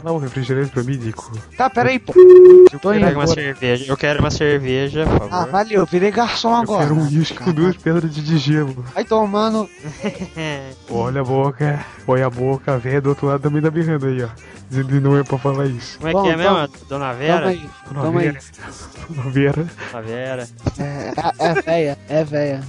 Pega lá o refrigerante pra mim, Nico. Tá, peraí, pô. Tô indo. Pega uma cerveja. Eu quero uma cerveja, por favor. Ah, valeu, virei garçom Eu agora. quero um uísque com duas pedras de gelo. Vai tomando. Olha a boca, olha a boca, a velha do outro lado também tá berrando aí, ó. Dizendo que não é pra falar isso. Como é Bom, que é então- mesmo? Dona Toma Vera? aí. Dona Toma aí. Vera. Dona Vera. Dona Vera. É, é véia, é véia.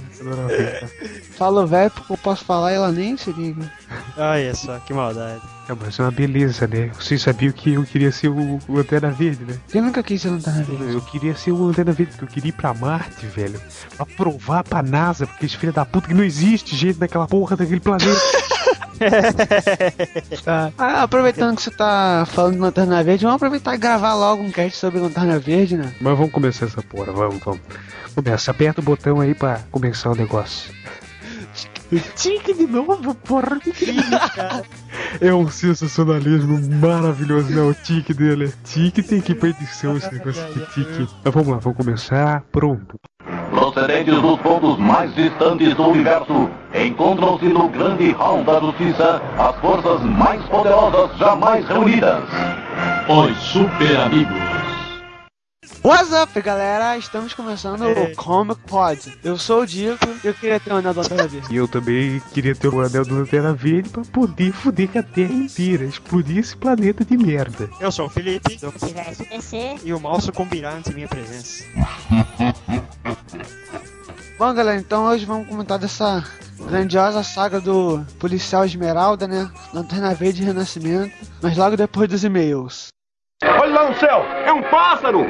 Falo véia porque eu posso falar e ela nem se liga. Olha só, que maldade. É, mas é uma beleza, né? Vocês sabiam que eu queria ser o, o Lanterna Verde, né? Quem nunca quis ser lanterna verde? Eu queria ser o Lanterna Verde, porque eu queria ir pra Marte, velho. Pra provar pra NASA, porque esse filho da puta que não existe gente naquela porra daquele planeta. tá. Ah, aproveitando que você tá falando de Lanterna Verde, vamos aproveitar e gravar logo um cast sobre Lanterna Verde, né? Mas vamos começar essa porra, vamos, vamos. Começa, aperta o botão aí pra começar o negócio. Tique de novo, porra. É um sensacionalismo maravilhoso, né? O tique dele. Tique tem que perdição esse negócio de tique. Mas vamos lá, vamos começar. Pronto. Procedentes dos pontos mais distantes do universo, encontram-se no grande hall da justiça as forças mais poderosas jamais reunidas. Os Super Amigos. What's up, galera? Estamos começando o Comic Pod. Eu sou o Dico e eu queria ter um anel da Lanterna Verde. E eu também queria ter o anel do Lanterna Verde pra poder foder com a Terra inteira. Explodir esse planeta de merda. Eu sou o Felipe do- Tivesse PC, e o mal sucumbirá ante minha presença. Bom, galera, então hoje vamos comentar dessa grandiosa saga do policial Esmeralda, né? Lanterna Verde e Renascimento. Mas logo depois dos e-mails. Olha lá no céu, é um pássaro!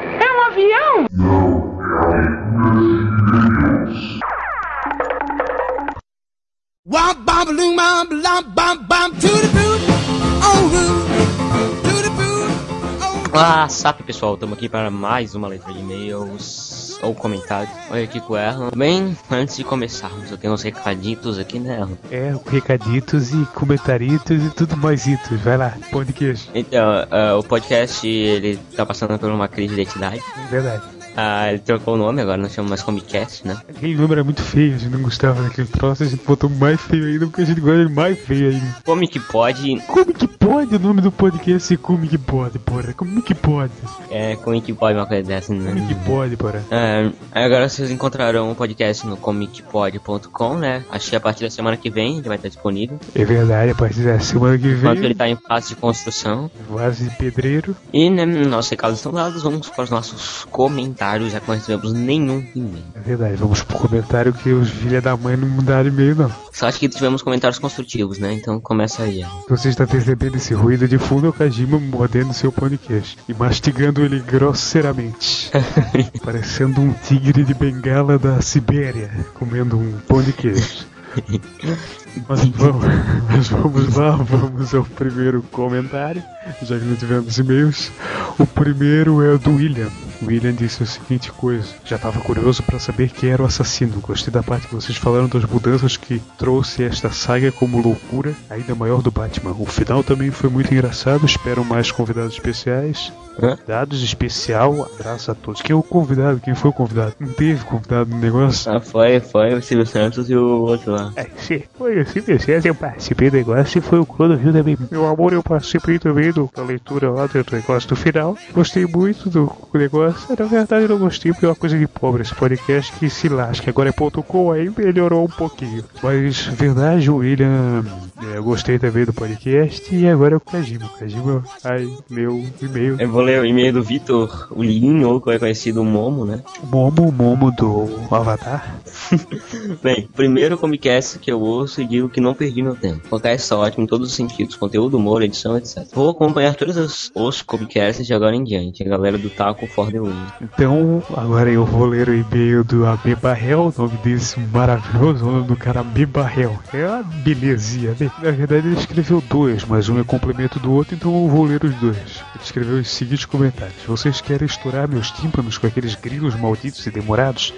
Olá, SAP pessoal, estamos aqui para mais uma letra de e-mails ou comentários. Olha aqui com o Erlan. Bem, antes de começarmos, eu tenho uns recaditos aqui, né, Erlan? É, recaditos e comentaritos e tudo mais itos. Vai lá, pão de queijo. Então, ah, o podcast, ele tá passando por uma crise de identidade. Verdade. Ah, ele trocou o nome, agora não chama mais Comicast, né? Aquele número é muito feio, a gente não gostava daquele troço, a gente botou mais feio ainda, porque a gente gosta de mais feio ainda. Comic Pod, Como que pode o nome do podcast ser Como que pode, porra? Como que pode? É, Comic Pod, uma coisa dessa, né? Como que pode, porra? É, agora vocês encontrarão o podcast no comicpod.com, né? Acho que a partir da semana que vem ele vai estar disponível. É verdade, a partir da semana que Enquanto ele vem, tá em fase de construção. vase de pedreiro. E, né, nossos recados estão dados, vamos para os nossos comentários, já que não recebemos nenhum e-mail. É verdade, vamos pro comentário que os filha da mãe não mudaram e-mail, não. Só acho que tivemos comentários construtivos, né? Então começa aí. ó. Se você está percebendo esse ruído de fundo, é o Kajima mordendo seu podcast e mastigando ele grosseiramente. Parecendo um tigre de bengala da Sibéria comendo um pão de queijo. Mas vamos, mas vamos lá, vamos ao primeiro comentário, já que não tivemos e-mails. O primeiro é o do William. O William disse a seguinte coisa: Já estava curioso para saber quem era o assassino. Gostei da parte que vocês falaram das mudanças que trouxe esta saga como loucura ainda maior do Batman. O final também foi muito engraçado. Espero mais convidados especiais. Hã? Dados especial, abraço a todos. Quem é o convidado? Quem foi o convidado? Não teve convidado no negócio? Ah, foi, foi o Silvio Santos e o outro lá. É, sim, foi assim, Vicente, eu participei do negócio e foi o Clodovil também. Meu amor, eu participei também do, da leitura lá do negócio do final. Gostei muito do negócio. Na verdade, eu não gostei porque é uma coisa de pobre esse podcast que se lasca. Agora é ponto .com, aí melhorou um pouquinho. Mas, verdade, o William, é, eu gostei também do podcast e agora é o Kajima. O Kajima, ai, meu e-mail. Eu vou ler o e-mail do Vitor Ulinho, ou que é conhecido Momo, né? Momo, Momo do Avatar. Bem, primeiro Comicast que eu ouço e digo que não perdi meu tempo. Podcast é ótimo em todos os sentidos, conteúdo, humor, edição, etc. Vou acompanhar todos os, os Comicasts de agora em diante, a galera do Taco for Win. Então, agora eu vou ler o e-mail do AB Barrel, o nome desse maravilhoso, nome do cara AB Barrel. É uma belezinha, né? Na verdade, ele escreveu dois, mas um é complemento do outro, então eu vou ler os dois. Ele escreveu os seguintes comentários: Vocês querem estourar meus tímpanos com aqueles grilos malditos e demorados?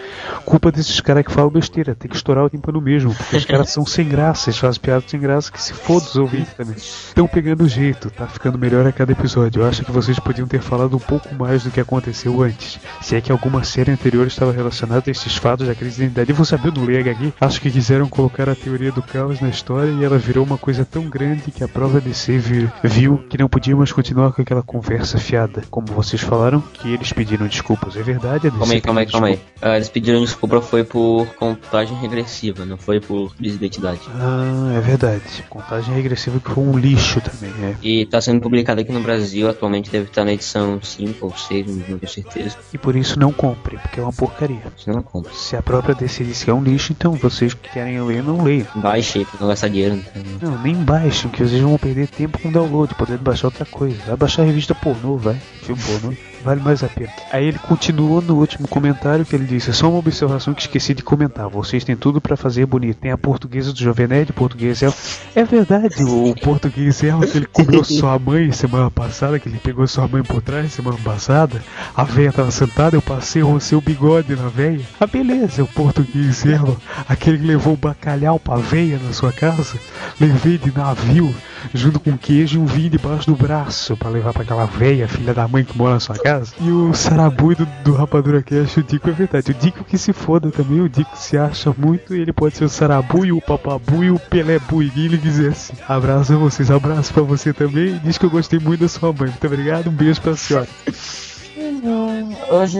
Culpa desses caras que falam besteira, tem que estourar o tímpano mesmo, porque os caras são sem graça, eles fazem piadas sem graça, que se foda os ouvintes também. Estão pegando jeito, tá ficando melhor a cada episódio. Eu acho que vocês podiam ter falado um pouco mais do que aconteceu aconteceu antes. Se é que alguma série anterior estava relacionada a esses fatos da crise de identidade. Eu vou saber do ler aqui. Acho que quiseram colocar a teoria do caos na história e ela virou uma coisa tão grande que a prova DC vir, viu que não podia mais continuar com aquela conversa fiada. Como vocês falaram, que eles pediram desculpas. É verdade, a DC Calma aí, calma aí, pediu calma aí. Ah, eles pediram desculpa foi por contagem regressiva, não foi por desidentidade. Ah, é verdade. Contagem regressiva que foi um lixo também, é. E tá sendo publicado aqui no Brasil, atualmente deve estar na edição 5 ou 6, não certeza. E por isso não compre, porque é uma porcaria. Se não compra. Se a própria DC disse que é um lixo, então vocês que querem ler, não leiam. Baixe não gastar dinheiro. Então. Não, nem baixem, que vocês vão perder tempo com download, podendo baixar outra coisa. Vai baixar a revista pornô, vai. Filme pornô. Vale mais a pena. Aí ele continuou no último comentário que ele disse: só uma observação que esqueci de comentar. Vocês têm tudo pra fazer bonito. Tem a portuguesa do Jovem Nerd, português é. É verdade, o português é que ele comeu sua mãe semana passada, que ele pegou sua mãe por trás semana passada. A véia tava sentada, eu passei o seu bigode na véia. Ah, beleza, o português é aquele que levou o bacalhau pra véia na sua casa. Levei de navio, junto com queijo e um vinho debaixo do braço pra levar pra aquela véia, filha da mãe que mora na sua casa. E o sarabui do, do Rapadura Cash, o Dico é verdade. O Dico que se foda também, o Dico se acha muito e ele pode ser o sarabui, o papabui, o pelebui, quem ele quiser assim. Abraço a vocês, abraço pra você também. Diz que eu gostei muito da sua mãe. Muito obrigado, um beijo pra senhora. Hoje,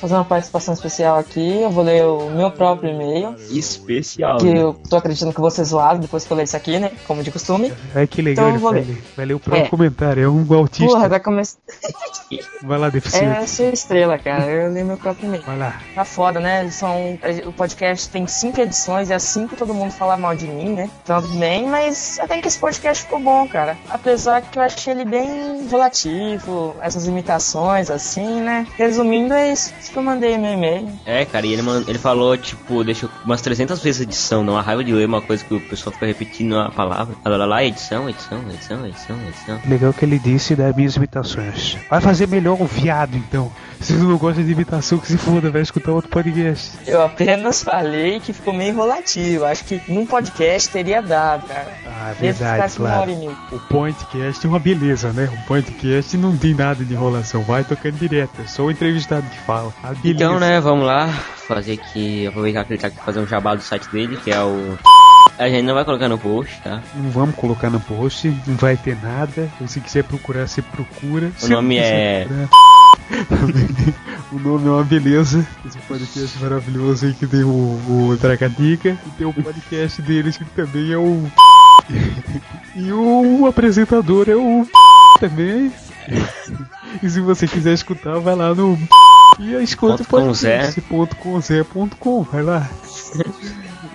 fazer uma participação especial aqui, eu vou ler o meu próprio e-mail, Especial. que eu tô acreditando que vou ser zoado depois que eu ler isso aqui, né? Como de costume. Ai que legal, Então eu ele vou vai ler. ler. Vai ler o próprio É. comentário, é um autista. Porra, vai começar. Vai lá, deficiente. É ser estrela, cara. Eu li meu próprio e-mail. Vai lá. Tá foda, né? São, o podcast tem cinco edições e é assim que todo mundo fala mal de mim, né? Então tudo bem, mas até que esse podcast ficou bom, cara. Apesar que eu achei ele bem relativo, essas imitações, assim, né? Resumindo, é isso Isso que eu mandei no meu e-mail. É, cara, e ele, ele falou, tipo, deixou umas 300 vezes edição, não a raiva de ler uma coisa que o pessoal fica repetindo a palavra. Lá, lá, lá, edição, edição, edição, edição, edição. Legal que ele disse das minhas imitações. Vai fazer melhor o viado, então. Se você não gosta de imitação, que se foda, vai escutar outro podcast. Eu apenas falei que ficou meio enrolativo. Acho que num podcast teria dado, cara. Ah, ficar verdade, assim claro. O podcast é uma beleza, né? O podcast não tem nada de enrolação, vai tocando direto. É só o entrevistado que fala. A beleza. Então, né, vamos lá, fazer aqui, aproveitar que ele tá aqui fazer um jabá do site dele, que é o... A gente não vai colocar no post, tá? Não vamos colocar no post, não vai ter nada. Se quiser procurar, você procura. O Se nome é- procurar- o nome é uma beleza. Esse podcast maravilhoso aí que tem o, o. E tem o podcast deles que também é o. e o apresentador é o. também. E se você quiser escutar, vai lá no. E escuta o Ponto com Zé. podcast. Ponto com Zé ponto com, vai lá.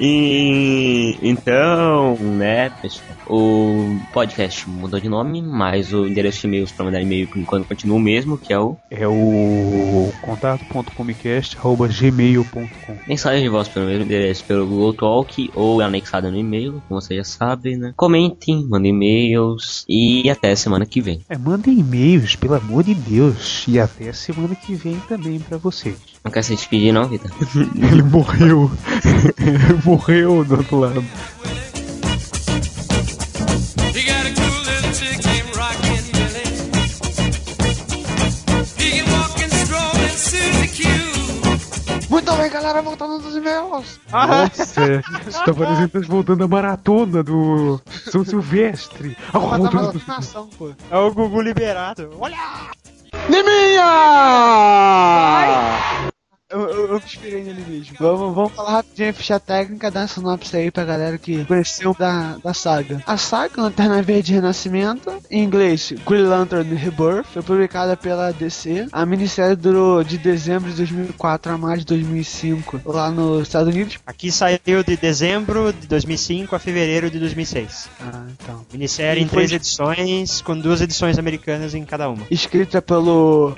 E então, né, pessoal, o podcast mudou de nome, mas o endereço de e-mails para mandar e-mail por enquanto continua o mesmo, que é o É o contato.comicast.gmail.com mensagem de voz pelo mesmo endereço pelo Google Talk ou anexada no e-mail, como vocês já sabem, né? Comentem, mandem e-mails e até semana que vem. É, mandem e-mails, pelo amor de Deus. E até a semana que vem também pra vocês. Não quer se despedir não, Vitor? Ele morreu. Ele morreu do outro lado. A. Muito bem, galera, voltando dos e-mails. Nossa, isso tá parecendo que tá voltando a maratona do São Silvestre. Ah, mais vacinação, pô. É o Gugu liberado. Olha! Liminha! Vai. Eu, eu, eu me inspirei nele mesmo. Vamos, vamos falar rapidinho a ficha técnica da sinopse aí pra galera que conheceu da, da saga. A saga Lanterna Verde Renascimento, em inglês Green Lantern Rebirth, foi publicada pela DC. A minissérie durou de dezembro de 2004 a maio de 2005 lá nos Estados Unidos. Aqui saiu de dezembro de 2005 a fevereiro de 2006. Ah, então. Minissérie E em três edições, com duas edições americanas em cada uma. Escrita pelo.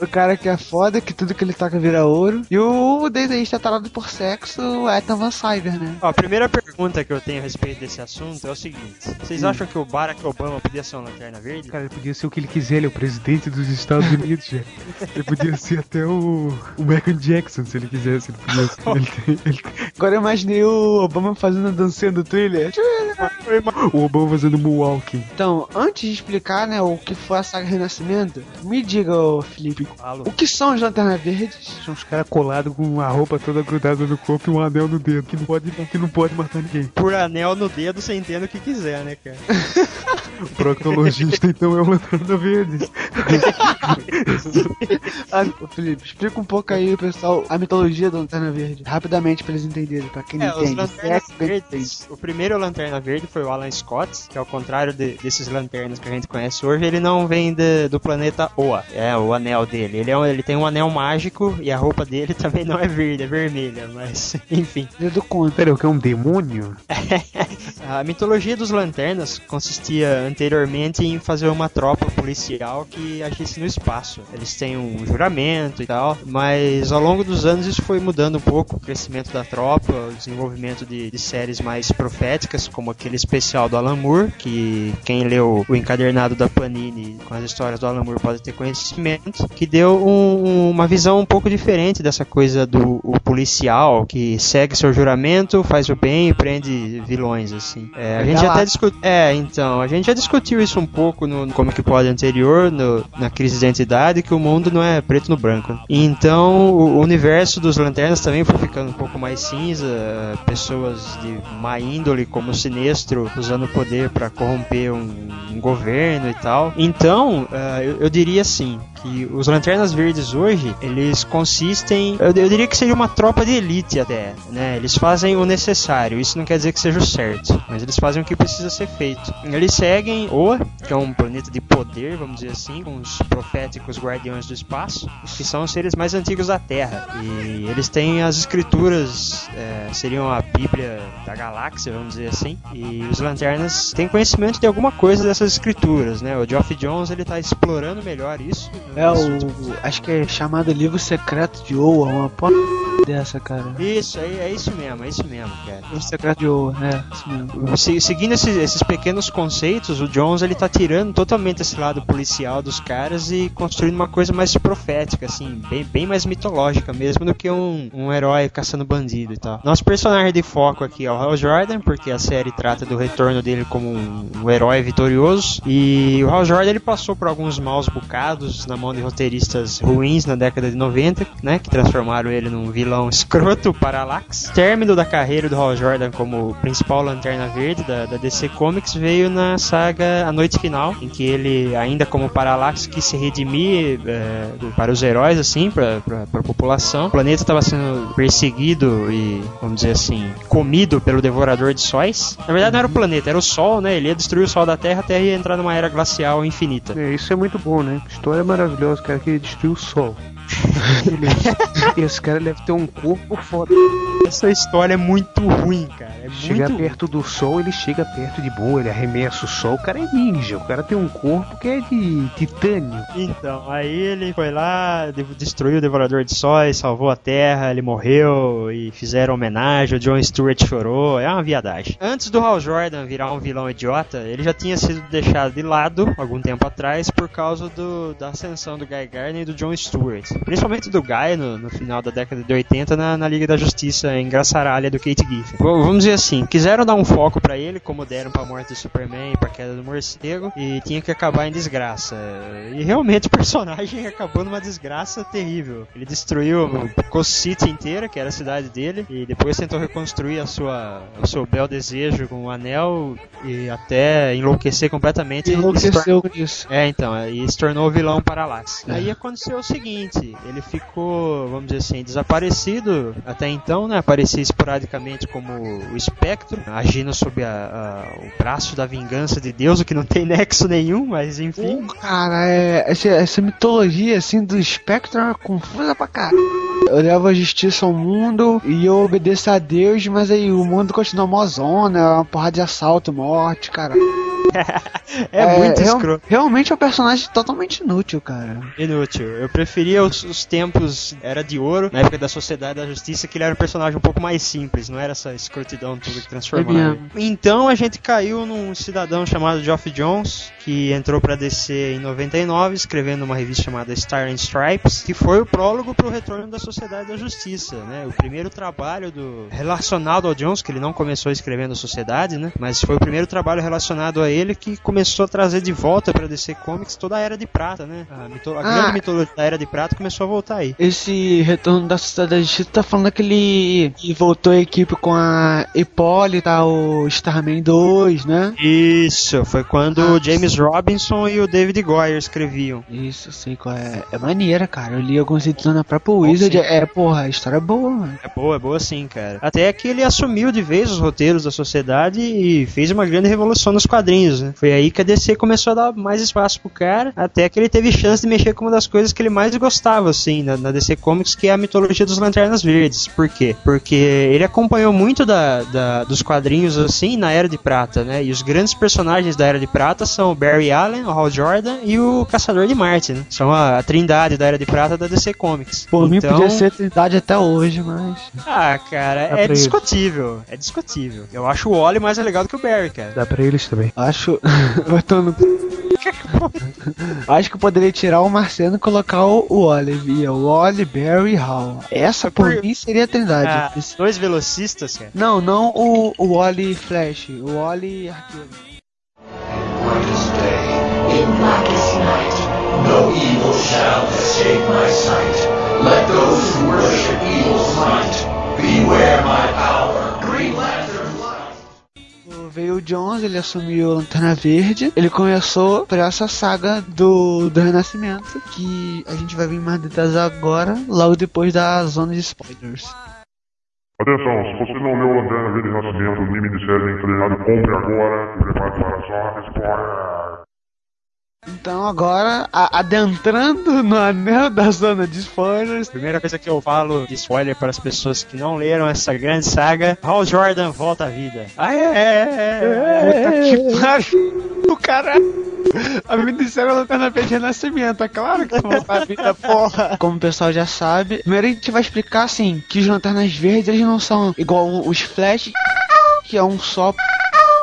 O cara que é foda, que tudo que ele toca vira vira ouro. E o desenhista tarado por sexo é Ethan Van Cyber, né? Ó, a primeira pergunta que eu tenho a respeito desse assunto é o seguinte: vocês acham que o Barack Obama podia ser uma lanterna verde? Cara, ele podia ser o que ele quiser, ele é o presidente dos Estados Unidos, já. Ele podia ser até o, o Michael Jackson, se ele quisesse. Ele podia ser. Ele tem- ele tem- Agora eu imaginei o Obama fazendo a dancinha do thriller. o Obama fazendo moonwalking. Então, antes de explicar, né, o que foi a saga Renascimento, me diga, ô Felipe, Falo. o que são os Lanternas Verdes? São os caras colados com a roupa toda grudada no corpo e um anel no dedo, que não pode, que não pode matar ninguém. Por anel no dedo, você entende o que quiser, né, cara? O proctologista, então, é o Lanterna Verde. Ah, Felipe, explica um pouco aí, pessoal, a mitologia do Lanterna Verde, rapidamente pra eles entenderem, pra quem não É, os entende. Lanternas Se é Verdes. O primeiro Lanterna Verde foi o Alan Scott, que ao contrário de- desses lanternas que a gente conhece hoje, ele não vem de- do planeta Oa. É o anel dele. Ele, é um- ele tem um anel mágico e a roupa dele também não é verde, é vermelha, mas enfim. entende do conto. Pera, o que é um demônio? A mitologia dos lanternas consistia anteriormente em fazer uma tropa policial que agisse no espaço. Eles têm um juramento e tal, mas ao longo dos anos isso foi mudando um pouco, o crescimento da tropa, o desenvolvimento de, de séries mais proféticas, como aquele especial do Alan Moore, que quem leu o encadernado da Panini com as histórias do Alan Moore pode ter conhecimento, que deu um- uma visão um pouco diferente dessa coisa do policial que segue seu juramento, faz o bem e prende vilões, assim. É, a gente Galáctico. até discutiu. É, então, a gente já discutiu isso um pouco no que pode anterior, no- na crise de identidade, que o mundo não é preto no branco. Então, o universo dos lanternas também foi ficando um pouco mais cinza, pessoas de má índole, como o Sinestro, usando o poder para corromper um, um governo e tal. Então, eh, eu, eu diria assim, que os Lanternas Verdes hoje, eles consistem, eu, eu diria que seria uma tropa de elite até, né? Eles fazem o necessário, isso não quer dizer que seja o certo, mas eles fazem o que precisa ser feito. Eles seguem Oa, que é um planeta de poder, vamos dizer assim, com os proféticos guardiões do espaço, que são os seres mais antigos da Terra. E eles têm as escrituras, é, seriam a Bíblia da galáxia, vamos dizer assim, e os Lanternas têm conhecimento de alguma coisa dessas escrituras, né? O Geoff Jones, ele tá explorando melhor isso. É o. Acho que é chamado Livro Secreto de Oa, uma porra dessa, cara. Isso, é, é isso mesmo, é isso mesmo, cara. Livro Secreto de é, isso mesmo. Se- seguindo esses, esses pequenos conceitos, o Jones ele tá tirando totalmente esse lado policial dos caras e construindo uma coisa mais profética, assim, bem, bem mais mitológica mesmo do que um, um herói caçando bandido e tal. Nosso personagem de foco aqui é o Hal Jordan, porque a série trata do retorno dele como um, um herói vitorioso. E o Hal Jordan ele passou por alguns maus bocados na mão de roteiristas ruins na década de 90, né, que transformaram ele num vilão escroto, Parallax. Término da carreira do Hal Jordan como principal Lanterna Verde da, da DC Comics veio na saga A Noite Final, em que ele, ainda como Parallax, quis se redimir é, para os heróis, assim, para a população. O planeta estava sendo perseguido e, vamos dizer assim, comido pelo Devorador de Sóis. Na verdade, não era o planeta, era o Sol, né? Ele ia destruir o Sol da Terra até ia entrar numa era glacial infinita. É, isso é muito bom, né? História maravilhosa, cara, que ele destruiu o sol. Ele- Esse cara deve ter um corpo foda. Essa história é muito ruim, cara. É Chegar muito perto do sol, ele chega perto de boa, ele arremessa o sol. O cara é ninja, o cara tem um corpo que é de titânio. Então, aí ele foi lá, de- destruiu o Devorador de Sóis, salvou a Terra, ele morreu e fizeram homenagem, o John Stewart chorou, é uma viadagem. Antes do Hal Jordan virar um vilão idiota, ele já tinha sido deixado de lado algum tempo atrás por causa do- da ascensão do Guy Gardner e do John Stewart. Principalmente do Guy no, no final da década de 80 na, na Liga da Justiça engraçaralha do Kate Giffen. Vamos dizer assim, quiseram dar um foco pra ele, como deram pra morte do Superman e pra queda do morcego, e tinha que acabar em desgraça. E realmente o personagem acabou numa desgraça terrível. Ele destruiu Coast City inteira, que era a cidade dele, e depois tentou reconstruir a sua, o seu bel desejo com o anel e até enlouquecer completamente. Enlouqueceu com isso. é, então, e se tornou o vilão Parallax. Aí aconteceu o seguinte, ele ficou, vamos dizer assim, desaparecido até então, né? Aparecia esporadicamente como o espectro, agindo sob a- a- o braço da vingança de Deus, o que não tem nexo nenhum, mas enfim. Cara, é, essa, essa mitologia assim do espectro é confusa pra caralho. Eu levo a justiça ao mundo e eu obedeço a Deus, mas aí o mundo continua mó zona, uma porrada de assalto, morte, cara. É, muito real- escroto. Realmente é um personagem totalmente inútil, cara. Inútil. Eu preferia os, os tempos Era de Ouro, na época da Sociedade da Justiça, que ele era um personagem um pouco mais simples, não era essa escrotidão toda que transformava. Então a gente caiu num cidadão chamado Geoff Jones, que entrou pra DC em 99, escrevendo uma revista chamada Star and Stripes, que foi o prólogo pro retorno da Sociedade da Justiça, né? O primeiro trabalho do relacionado ao Jones, que ele não começou escrevendo a Sociedade, né? Mas foi o primeiro trabalho relacionado a ele que começou a trazer de volta pra DC Comics toda a Era de Prata, né? A, mito- a Ah. grande mitologia da Era de Prata começou a voltar aí. Esse retorno da Sociedade da Justiça tá falando daquele que voltou a equipe com a Hipólita, o Starman 2, né? Isso, foi quando Ah, o James Robinson e o David Goyer escreviam. Isso, sei qual é. É maneira, cara. Eu li alguns edições na própria Wizard. sim. É, porra, a história é boa, mano. É boa, é boa sim, cara. Até que ele assumiu de vez os roteiros da sociedade e fez uma grande revolução nos quadrinhos, né? Foi aí que a DC começou a dar mais espaço pro cara, até que ele teve chance de mexer com uma das coisas que ele mais gostava, assim, na, na DC Comics, que é a mitologia dos Lanternas Verdes. Por quê? Porque ele acompanhou muito da, da- dos quadrinhos, assim, na Era de Prata, né? E os grandes personagens da Era de Prata são o Barry Allen, o Hal Jordan e o Caçador de Marte, né? São a, a trindade da Era de Prata da DC Comics. Por mim Então- podia ser Trindade até hoje, mas. ah, cara, Dá é discutível. É discutível. Eu acho o Wally mais legal do que o Barry, cara. Dá pra eles também. Acho. eu tô no. Acho que eu poderia tirar o Marciano e colocar o, o Olive. O Wally, Barry e Hal. Essa por Por- mim seria a Trindade. Ah, Esse- dois velocistas, cara. Não, não o, o Wally Flash. O Wally Arqueiro. No evil shall escape my sight. Let those who worship evil's might beware my power. Green Lantern. Veio o Jones, ele assumiu a Lanterna Verde. Ele começou por essa saga do, do Renascimento, que a gente vai ver mais detalhes agora, logo depois da zona de spoilers. Atenção, se você não leu Lanterna Verde Renascimento, o minissérie enfrenado, compre agora e prepare para só spoiler. Então agora, adentrando no anel da zona de spoilers, Primeira coisa que eu falo de spoiler para as pessoas que não leram essa grande saga: Hal Jordan volta à vida. Ah, é, é, é, é. que pariu, o cara. A minissérie é Lanterna Verde Renascimento, é claro que vai voltar a vida, porra. Como o pessoal já sabe, primeiro a gente vai explicar assim: que os Lanternas Verdes eles não são igual os Flash, que é um só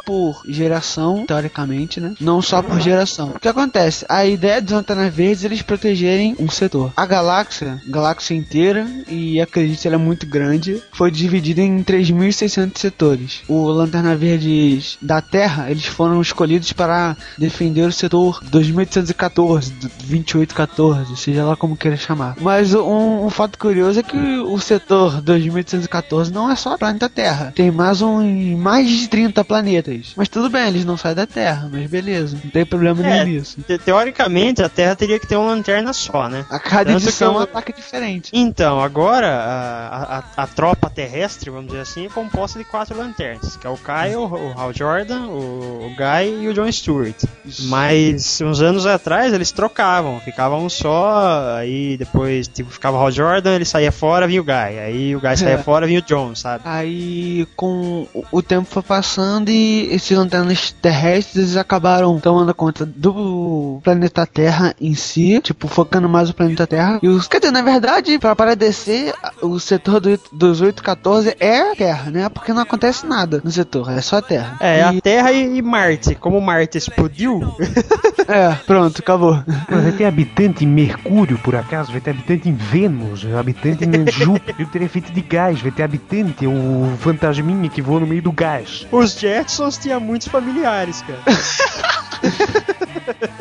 por geração, teoricamente, né? Não só por geração. O que acontece? A ideia dos Lanternas Verdes é eles protegerem um setor. A galáxia, galáxia inteira, e acredite, ela é muito grande, foi dividida em 3.600 setores. O Lanterna Verdes da Terra, eles foram escolhidos para defender o setor 2814, do 2814, seja lá como queira chamar. Mas um, um fato curioso é que o setor 2814 não é só o planeta Terra. Tem mais um mais de 30 planetas. Mas tudo bem, eles não saem da Terra, mas beleza, não tem problema É, nenhum nisso. te- teoricamente, a Terra teria que ter uma lanterna só, né? A cada Tanto edição é um ataque diferente. Então, agora a, a, a tropa terrestre, vamos dizer assim, é composta de quatro lanternas, que é o Kyle, o Hal Jordan, o, o Guy e o John Stewart. Mas uns anos atrás eles trocavam, ficava um só, aí depois tipo, ficava o Hal Jordan, ele saía fora, vinha o Guy, aí o Guy saía É. fora, vinha o John, sabe? Aí, com o- o tempo foi passando e esses lanternas terrestres eles acabaram tomando conta do planeta Terra em si, tipo, focando mais o planeta Terra. E os, quer dizer, na verdade, pra parecer, o setor do, dos 814 é a Terra, né? Porque não acontece nada no setor, é só a Terra. É, E- a Terra e, e Marte. Como Marte explodiu, é, pronto, acabou. Mas vai ter habitante em Mercúrio, por acaso? Vai ter habitante em Vênus? Habitante em Júpiter? Júpiter é feito de gás. Vai ter habitante, o fantasminha que voa no meio do gás. os Jetsons tinham muitos familiares, cara.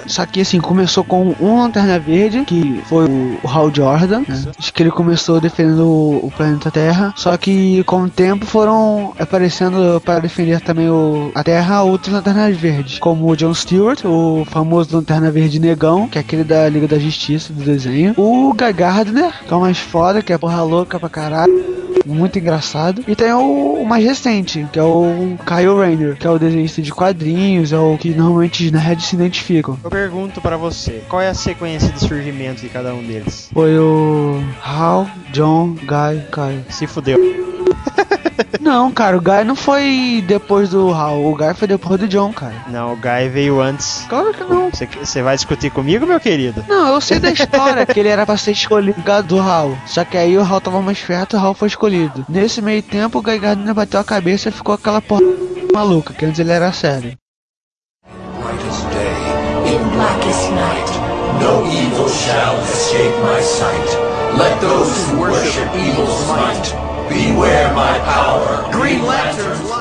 Só que assim, começou com um Lanterna Verde, que foi o Hal Jordan. Né? Acho que ele começou defendendo o, o planeta Terra. Só que com o tempo foram aparecendo para defender também o, a Terra outros Lanternas Verdes. Como o John Stewart, o famoso Lanterna Verde Negão, que é aquele da Liga da Justiça do desenho. O Guy Gardner, que é o mais foda, que é porra louca pra caralho. Muito engraçado. E tem o, o mais recente, que é o Kyle Rayner, que é o desenhista de quadrinhos, é o que normalmente os nerds se identificam. Eu pergunto pra você, qual é a sequência de surgimento de cada um deles? Foi o Hal, John, Guy, Kyle. Se fudeu. Não, cara, o Guy não foi depois do Hal, o Guy foi depois do John, cara. Não, o Guy veio antes. Claro que não. Você, vai discutir comigo, meu querido? Não, eu sei da história que ele era pra ser escolhido do Hal. Só que aí o Hal tava mais perto e o Hal foi escolhido. Nesse meio tempo, o Guy Gardner bateu a cabeça e ficou aquela porra maluca, que antes ele era sério. Brightest day, in blackest night, no evil shall escape my sight. Let those who worship evil's might beware my power. Green Lantern light.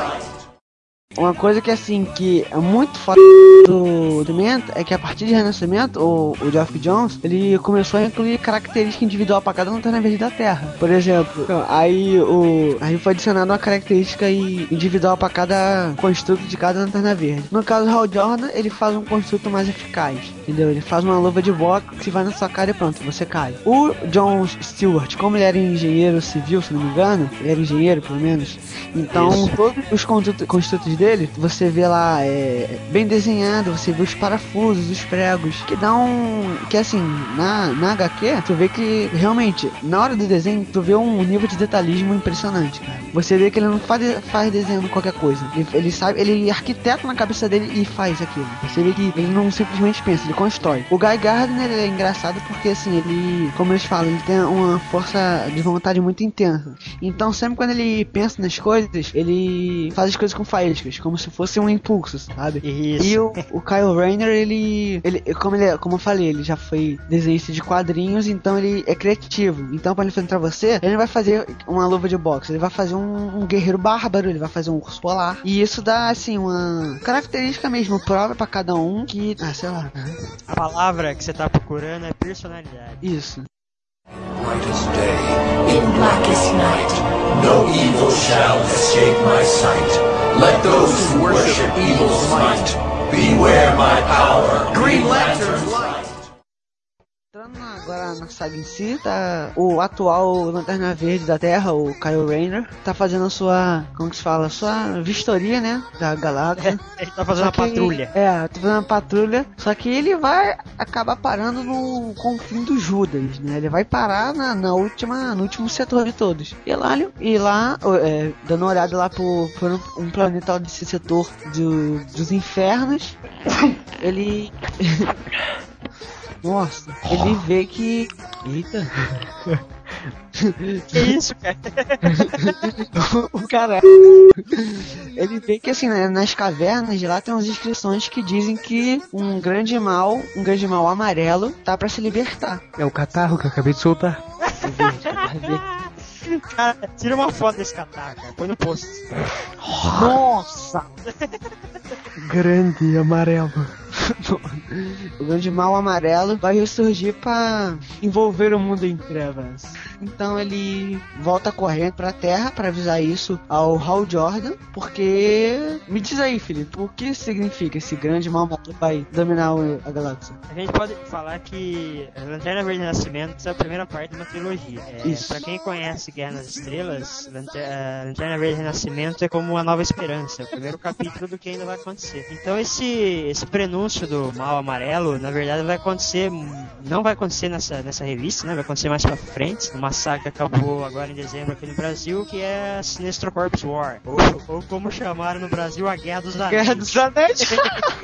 Uma coisa que assim, que é muito foda do Renascimento é que a partir de Renascimento, o, o Geoff Jones, ele começou a incluir característica individual para cada lanterna verde da Terra. Por exemplo, então, aí o aí foi adicionada uma característica individual para cada construto de cada lanterna verde. No caso do Hal Jordan, ele faz um construto mais eficaz, entendeu? Ele faz uma luva de boxe que vai na sua cara e pronto, você cai. O John Stewart, como ele era engenheiro civil, se não me engano, ele era engenheiro pelo menos, então Isso. todos os construtos, construtos dele, você vê lá é, bem desenhado, você vê os parafusos, os pregos, que dá um. que assim, na, na HQ, tu vê que realmente, na hora do desenho, tu vê um nível de detalhismo impressionante, cara. Você vê que ele não faz, faz desenhando qualquer coisa. Ele, ele sabe, ele arquiteta na cabeça dele e faz aquilo. Você vê que ele não simplesmente pensa, ele constrói. O Guy Gardner é engraçado porque assim, ele, como eles falam, ele tem uma força de vontade muito intensa. Então sempre quando ele pensa nas coisas, ele faz as coisas com faíscas, como se fosse um impulso, sabe? Isso. E o, o Kyle Rayner, ele, ele como ele, é- como eu falei, ele já foi desenhista de quadrinhos, então ele é criativo. Então para ele enfrentar você, ele não vai fazer uma luva de boxe, ele vai fazer um, um guerreiro bárbaro, ele vai fazer um urso polar. E isso dá assim uma característica mesmo própria pra cada um que, ah, sei lá, né? A palavra que você tá procurando é personalidade. Isso. Brightest day, in blackest night, no evil shall escape my sight. Let those who worship evil's might beware my power. Green Lantern light. Entrando agora na saga em si, tá o atual Lanterna Verde da Terra, o Kyle Rayner, tá fazendo a sua, como que se fala, a sua vistoria, né, da galáxia. Ele tá fazendo Só uma que- patrulha. É, tá fazendo uma patrulha, só que ele vai acabar parando no confim do Judas, né? Ele vai parar na, na última, no último setor de todos. E lá, ele- e lá é, dando uma olhada lá por, por um, um planeta desse setor do, dos infernos, ele... Nossa, ele vê que... Eita... Que isso, cara? o cara. Ele vê que assim, né, nas cavernas de lá tem umas inscrições que dizem que um grande mal, um grande mal amarelo, tá pra se libertar. É o catarro que eu acabei de soltar. Cara, tira uma foto desse catarro, cara. Põe no post. Nossa! Grande e amarelo. o grande mal amarelo vai ressurgir pra envolver o mundo em trevas. Então ele volta correndo pra Terra pra avisar isso ao Hal Jordan, porque me diz aí, Felipe, o que significa esse grande mal amarelo vai dominar a galáxia? A gente pode falar que Lanterna Verde Renascimento é a primeira parte de uma trilogia. É, Isso. Pra quem conhece Guerra nas Estrelas, eh, Lanterna Verde Renascimento é como uma nova esperança, é o primeiro capítulo do que ainda vai acontecer. Então esse, esse prenúncio do mal amarelo, na verdade, vai acontecer, não vai acontecer nessa, nessa revista, né? Vai acontecer mais pra frente, numa saga que acabou agora em dezembro aqui no Brasil, que é a Sinestro Corps War, ou, ou como chamaram no Brasil, a Guerra dos Anéis. Guerra dos Anéis!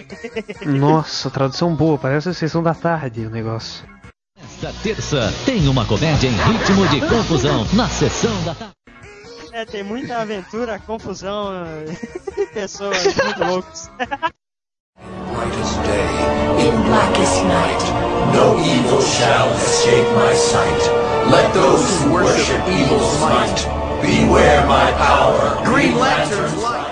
Nossa, tradução boa, parece a sessão da tarde o negócio. Esta terça tem uma comédia em ritmo de confusão na sessão da tarde. É, tem muita aventura, confusão, pessoas muito loucas. Brightest day, in blackest night, no evil shall escape my sight. Let those who worship evil's might beware my power. Green Lantern light.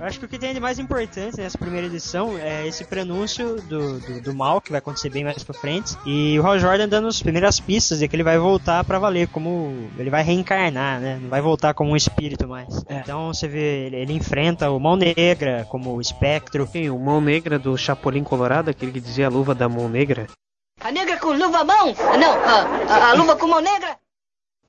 Eu acho que o que tem de mais importante nessa primeira edição é esse prenúncio do, do, do mal, que vai acontecer bem mais pra frente. E o Hal Jordan dando as primeiras pistas de que ele vai voltar pra valer, como. Ele vai reencarnar, né? Não vai voltar como um espírito mais. Então você vê, ele, ele enfrenta o Mão Negra como o espectro. Sim, o Mão Negra do Chapolin Colorado, aquele que dizia a luva da Mão Negra. A negra com luva à mão? Ah, Não, a, a, a luva com mão negra?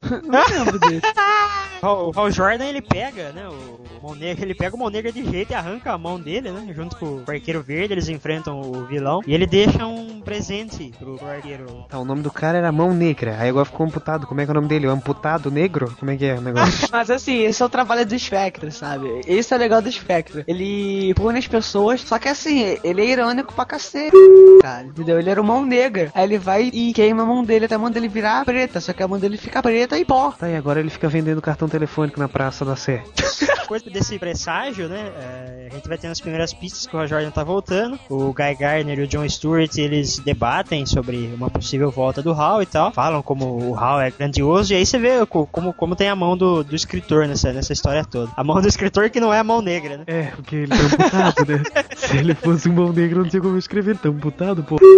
Não lembro desse. O Hal Jordan ele pega, né? O Mão Negra, ele pega o Mão Negra de jeito e arranca a mão dele, né? Junto com o Arqueiro Verde, eles enfrentam o vilão. E ele deixa um presente pro, pro Arqueiro. Tá, o nome do cara era Mão Negra. Aí agora ficou amputado. Como é que é o nome dele? O amputado negro? Como é que é o negócio? Mas assim, esse é o trabalho do Spectre, sabe? Esse é o legal do Spectre. Ele pune as pessoas, só que assim, ele é irônico pra cacete, cara, entendeu? Ele era o mão negra. Aí ele vai e queima a mão dele até a mão dele virar preta, só que a mão dele fica preta e pó. tá, e agora ele fica vendendo cartão telefônico na Praça da Sé. Depois desse presságio, né? é, a gente vai tendo as primeiras pistas que o Jordan tá voltando. O Guy Gardner e o John Stewart, eles debatem sobre uma possível volta do Hal e tal. Falam como o Hal é grandioso. E aí você vê co- como, como tem a mão do, do escritor nessa, nessa história toda. A mão do escritor que não é a mão negra, né? É, porque ele tá amputado, né? Se ele fosse um mão negro, não tinha como escrever. Tá amputado, pô.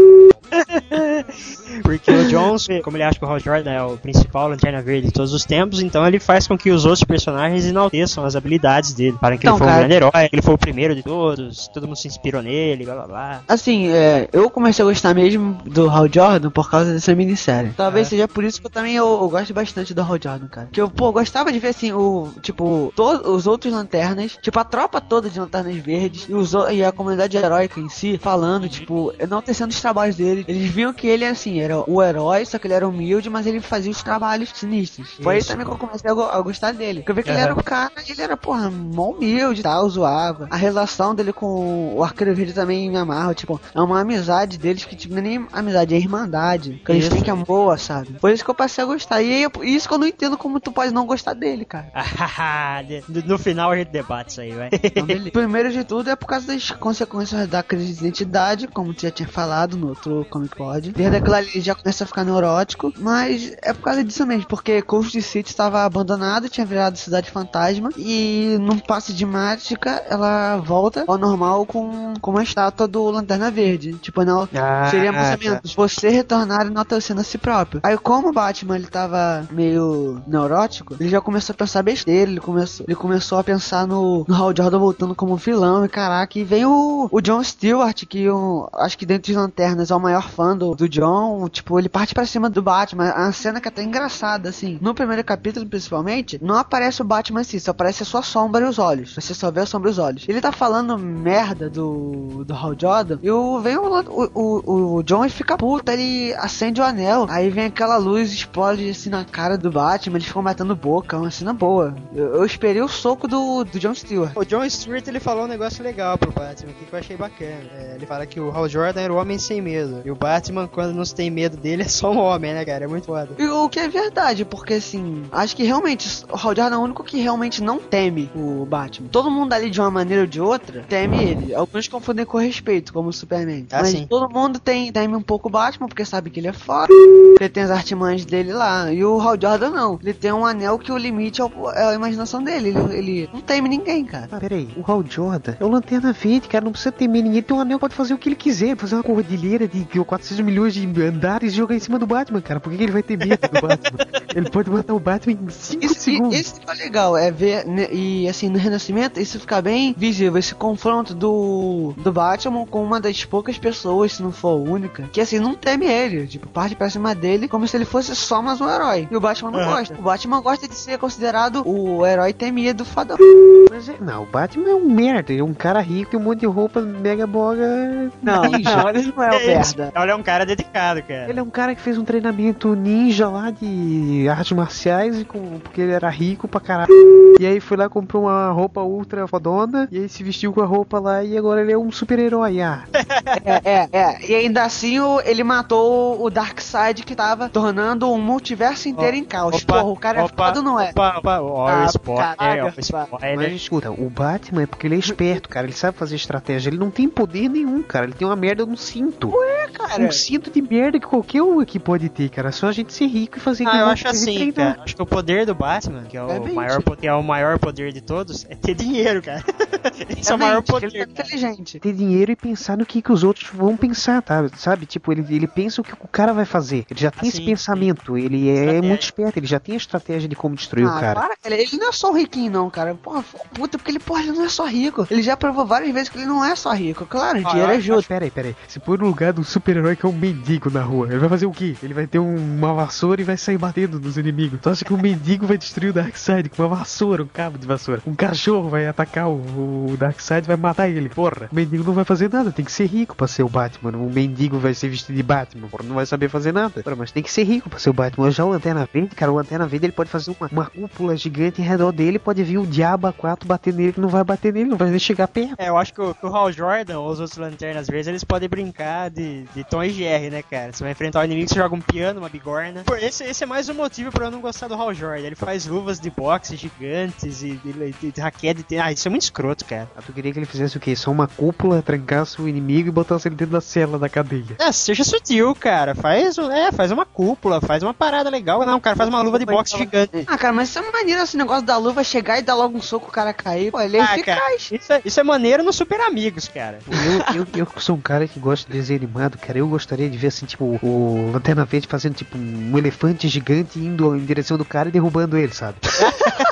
Porque o Jones, como ele acha que o Hal Jordan é o principal Lanterna Verde de todos os tempos, então ele faz com que os outros personagens enalteçam as habilidades dele. Para que Então, ele foi cara- um grande herói, que ele foi o primeiro de todos, todo mundo se inspirou nele, blá blá blá. Assim, é, eu comecei a gostar mesmo do Hal Jordan por causa dessa minissérie. Talvez seja por isso que eu também eu, eu gosto bastante do Hal Jordan, cara. Que eu, pô, gostava de ver assim, o, tipo, todos os outros lanternas, tipo, a tropa toda de lanternas verdes e, os, e a comunidade heróica em si, falando, tipo, enaltecendo os trabalhos dele. Eles viam que ele, assim, era o herói, só que ele era humilde, mas ele fazia os trabalhos sinistros. Foi aí Isso. também que eu comecei a, go- a gostar dele. Porque eu vi que ele Aham. era o cara, ele era, porra, mó humilde e tal, zoava. A relação dele com o Arqueiro Verde também me amarra, tipo, é uma amizade deles que, tipo, não é nem amizade, é irmandade. Que eles Isso. têm que é boa, sabe? Por isso que eu passei a gostar. E aí, eu- isso que eu não entendo como tu pode não gostar dele, cara. no, no final a gente debate isso aí, vai. Então. Primeiro de tudo é por causa das consequências da crise de identidade, como tu já tinha falado no outro Comic Pod. Desde aquilo ali ele já começa a ficar neurótico, mas é por causa disso mesmo, porque Coast City estava abandonado, tinha virado cidade fantasma, e num passe de mágica ela volta ao normal com, com uma estátua do Lanterna Verde. Tipo, não, Ah, seria tá. pensamento, você retornar enaltecendo a si próprio. Aí como o Batman ele tava meio neurótico, ele já começou a pensar besteira, ele começou, ele começou a pensar no, no Hal Jordan voltando como vilão, e caraca, e vem o, o John Stewart, que eu, acho que dentre os lanternas é o maior fã do, do John, tipo, ele parte pra cima do Batman, a cena que é até engraçada, assim, no primeiro capítulo principalmente, não aparece o Batman assim, só aparece a sua sombra e os olhos, você só vê a sombra e os olhos. Ele tá falando merda do, do Hal Jordan, e vem o, o, o, John e fica puta, ele acende o anel, aí vem aquela luz, explode assim na cara do Batman, eles ficam matando boca, é uma cena boa. Eu, eu esperei o soco do, do John Stewart. O John Stewart ele falou um negócio legal pro Batman que eu achei bacana. É, ele fala que o Hal Jordan era o homem sem medo. E o Batman, quando não se tem medo dele, é só um homem, né, cara? É muito foda. E o que é verdade, porque assim, acho que realmente o Hal Jordan é o único que realmente não teme o Batman. Todo mundo ali de uma maneira ou de outra teme ele. Alguns confundem com respeito, como o Superman. Ah, Mas sim. todo mundo tem, teme um pouco o Batman, porque sabe que ele é foda. Ele tem as artimanhas dele lá. E o Hal Jordan não. Ele tem um anel que o limite é, o- é a imaginação dele. Ele, ele não teme ninguém, cara. Ah, peraí, o Hal Jordan é o Lanterna Verde, cara, não precisa temer ninguém. Tem um anel, pode fazer o que ele quiser, fazer uma cordilheira de 400 milhões de andares e jogar em cima do Batman, cara. Por que ele vai ter medo do Batman? ele pode matar o Batman em 5 Isso, segundos. isso que é legal, é ver, né, e assim, no Renascimento, isso fica bem visível, esse confronto do, do Batman com uma das poucas pessoas, se não for a única, que assim, não teme ele, tipo, parte pra cima dele como se ele fosse só mais um herói. E o Batman não Aham. gosta. O Batman gosta de ser considerado o herói temido fodão. Mas é, não, o Batman é um merda, ele é um cara rico, tem um monte de roupa mega boga Não, não, ele não é o merda. Olha, é um cara dedicado, cara. Ele é um cara que fez um treinamento ninja lá de artes marciais e com, porque ele era rico pra caralho. E aí foi lá comprou uma roupa ultra fodona e aí se vestiu com a roupa lá e agora ele é um super-herói. Ah, É, é, é. E ainda assim o- ele matou o Darkseid que tava tornando um multiverso inteiro em caos. opa, Porra, o cara opa, é foda não é? Opa, opa, olha Ah, o spoiler, o spoiler. Mas escuta, o Batman é porque ele é esperto, cara. Ele sabe fazer estratégia. Ele não tem poder nenhum, cara. Ele tem uma merda no cinto. Ué, cara. Um cinto de merda que qualquer um aqui pode ter, cara. Só a gente ser rico e fazer Ah, eu acho assim, treinar. cara. Acho que o poder do Batman, que é o, É maior, que é o maior poder de todos, é ter dinheiro, cara. Esse é o maior poder. Ele é inteligente. Ter dinheiro e pensar no que, que os outros vão pensar, tá? Sabe? Tipo, ele, ele pensa o que o cara vai fazer. Ele já tem esse sim, pensamento. Ele é Estratégia. muito esperto. Ele já tem a estratégia de como destruir Ah, o cara. para, cara. Ele não é só um riquinho, não, cara. Porra, puta, porque ele, porra, ele não é só rico. Ele já provou várias vezes que ele não é só rico. Claro, Ah, dinheiro ajuda. acho- Peraí, peraí. Se põe no lugar do super-herói que é um mendigo na rua. Ele vai fazer o quê? Ele vai ter um- uma vassoura e vai sair batendo nos inimigos. Tu acha que o mendigo vai destruir o Darkseid com uma vassoura, um cabo de vassoura? Um cachorro vai atacar o, o Darkseid e vai matar ele. Porra, o mendigo não vai fazer nada, tem que ser rico pra ser o Batman. O mendigo vai ser vestido de Batman, porra, não vai saber fazer nada. Porra, mas tem que ser rico pra ser o Batman. Já o Lanterna Verde, cara, o Lanterna Verde ele pode fazer uma, uma cúpula gigante em redor dele, pode vir o Diabo A4 bater nele, que não vai bater nele, não vai nem chegar perto. É, eu acho que o, o Hal Jordan ou os outros lanternas verdes, eles podem brincar de, de Tom e né, cara? Você vai enfrentar o inimigo, você joga um piano, uma bigorna. Pô, esse, esse é mais um motivo pra eu não gostar do Hal Jordan. Ele faz luvas de boxe gigantes e de, de, de raquete. De, ah, isso é muito escroto, cara. Ah, tu queria que ele fizesse o quê? Só uma cúpula, trancasse o inimigo e botasse ele dentro da cela da cadeia. É, seja sutil, cara. Faz, é, faz uma cúpula, faz uma parada legal. Não, cara, faz uma luva de boxe gigante. Ah, cara, mas isso é maneiro esse negócio da luva chegar e dar logo um soco o cara cair. Pô, ele é Ah, eficaz. cara, isso, é, isso é maneiro nos Super Amigos, cara. Eu, eu, eu que sou um cara que gosta de desenho animado, cara, eu gostaria de ver assim, tipo, o Lanterna Verde fazendo tipo um elefante gigante indo em direção do cara e derrubando ele, sabe?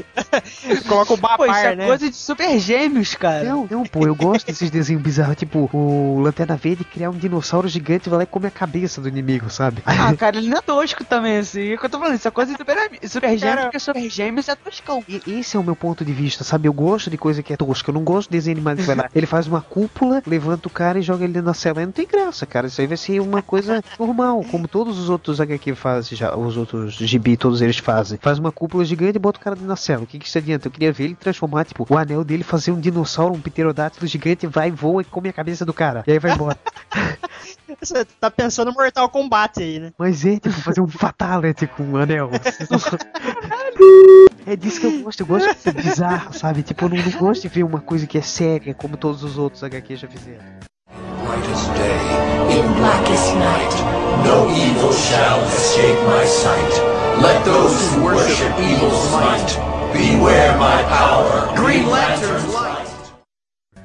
Coloca o Pô, isso Bapar, é né? coisa de super gêmeos, cara. Não, não, pô, eu gosto desses desenhos bizarros, tipo, o Lanterna Verde criar um dinossauro gigante e vai lá e come a cabeça do inimigo, sabe? Ah, cara, ele não é tosco também, assim. É o que eu tô falando, isso é coisa de super, super gêmeos, porque super gêmeos é toscão. E esse é o meu ponto de vista, sabe? Eu gosto de coisa que é tosca. Eu não gosto de desenho animado que vai lá. Ele faz uma cúpula, levanta o cara e joga ele dentro da cela. Aí não tem graça, cara. Isso aí vai ser uma coisa normal, como todos os outros HQ fazem já. Os outros gibi, todos eles fazem. Faz uma cúpula gigante e bota o cara dentro da cela. O que que isso adianta? Eu queria ver ele transformar, tipo, o anel dele fazer um dinossauro, um pterodátilo gigante, vai, voa e come a cabeça do cara. E aí vai embora. Você tá pensando no Mortal Kombat aí, né? Mas é, tipo, fazer um fatality com um anel. É disso que eu gosto, eu gosto de ser bizarro, sabe? Tipo, eu não, não gosto de ver uma coisa que é séria, como todos os outros HQ já fizeram. brightest day, in blackest night, no evil shall escape my sight. Let those who worship evil's might beware my power. Green Lantern light.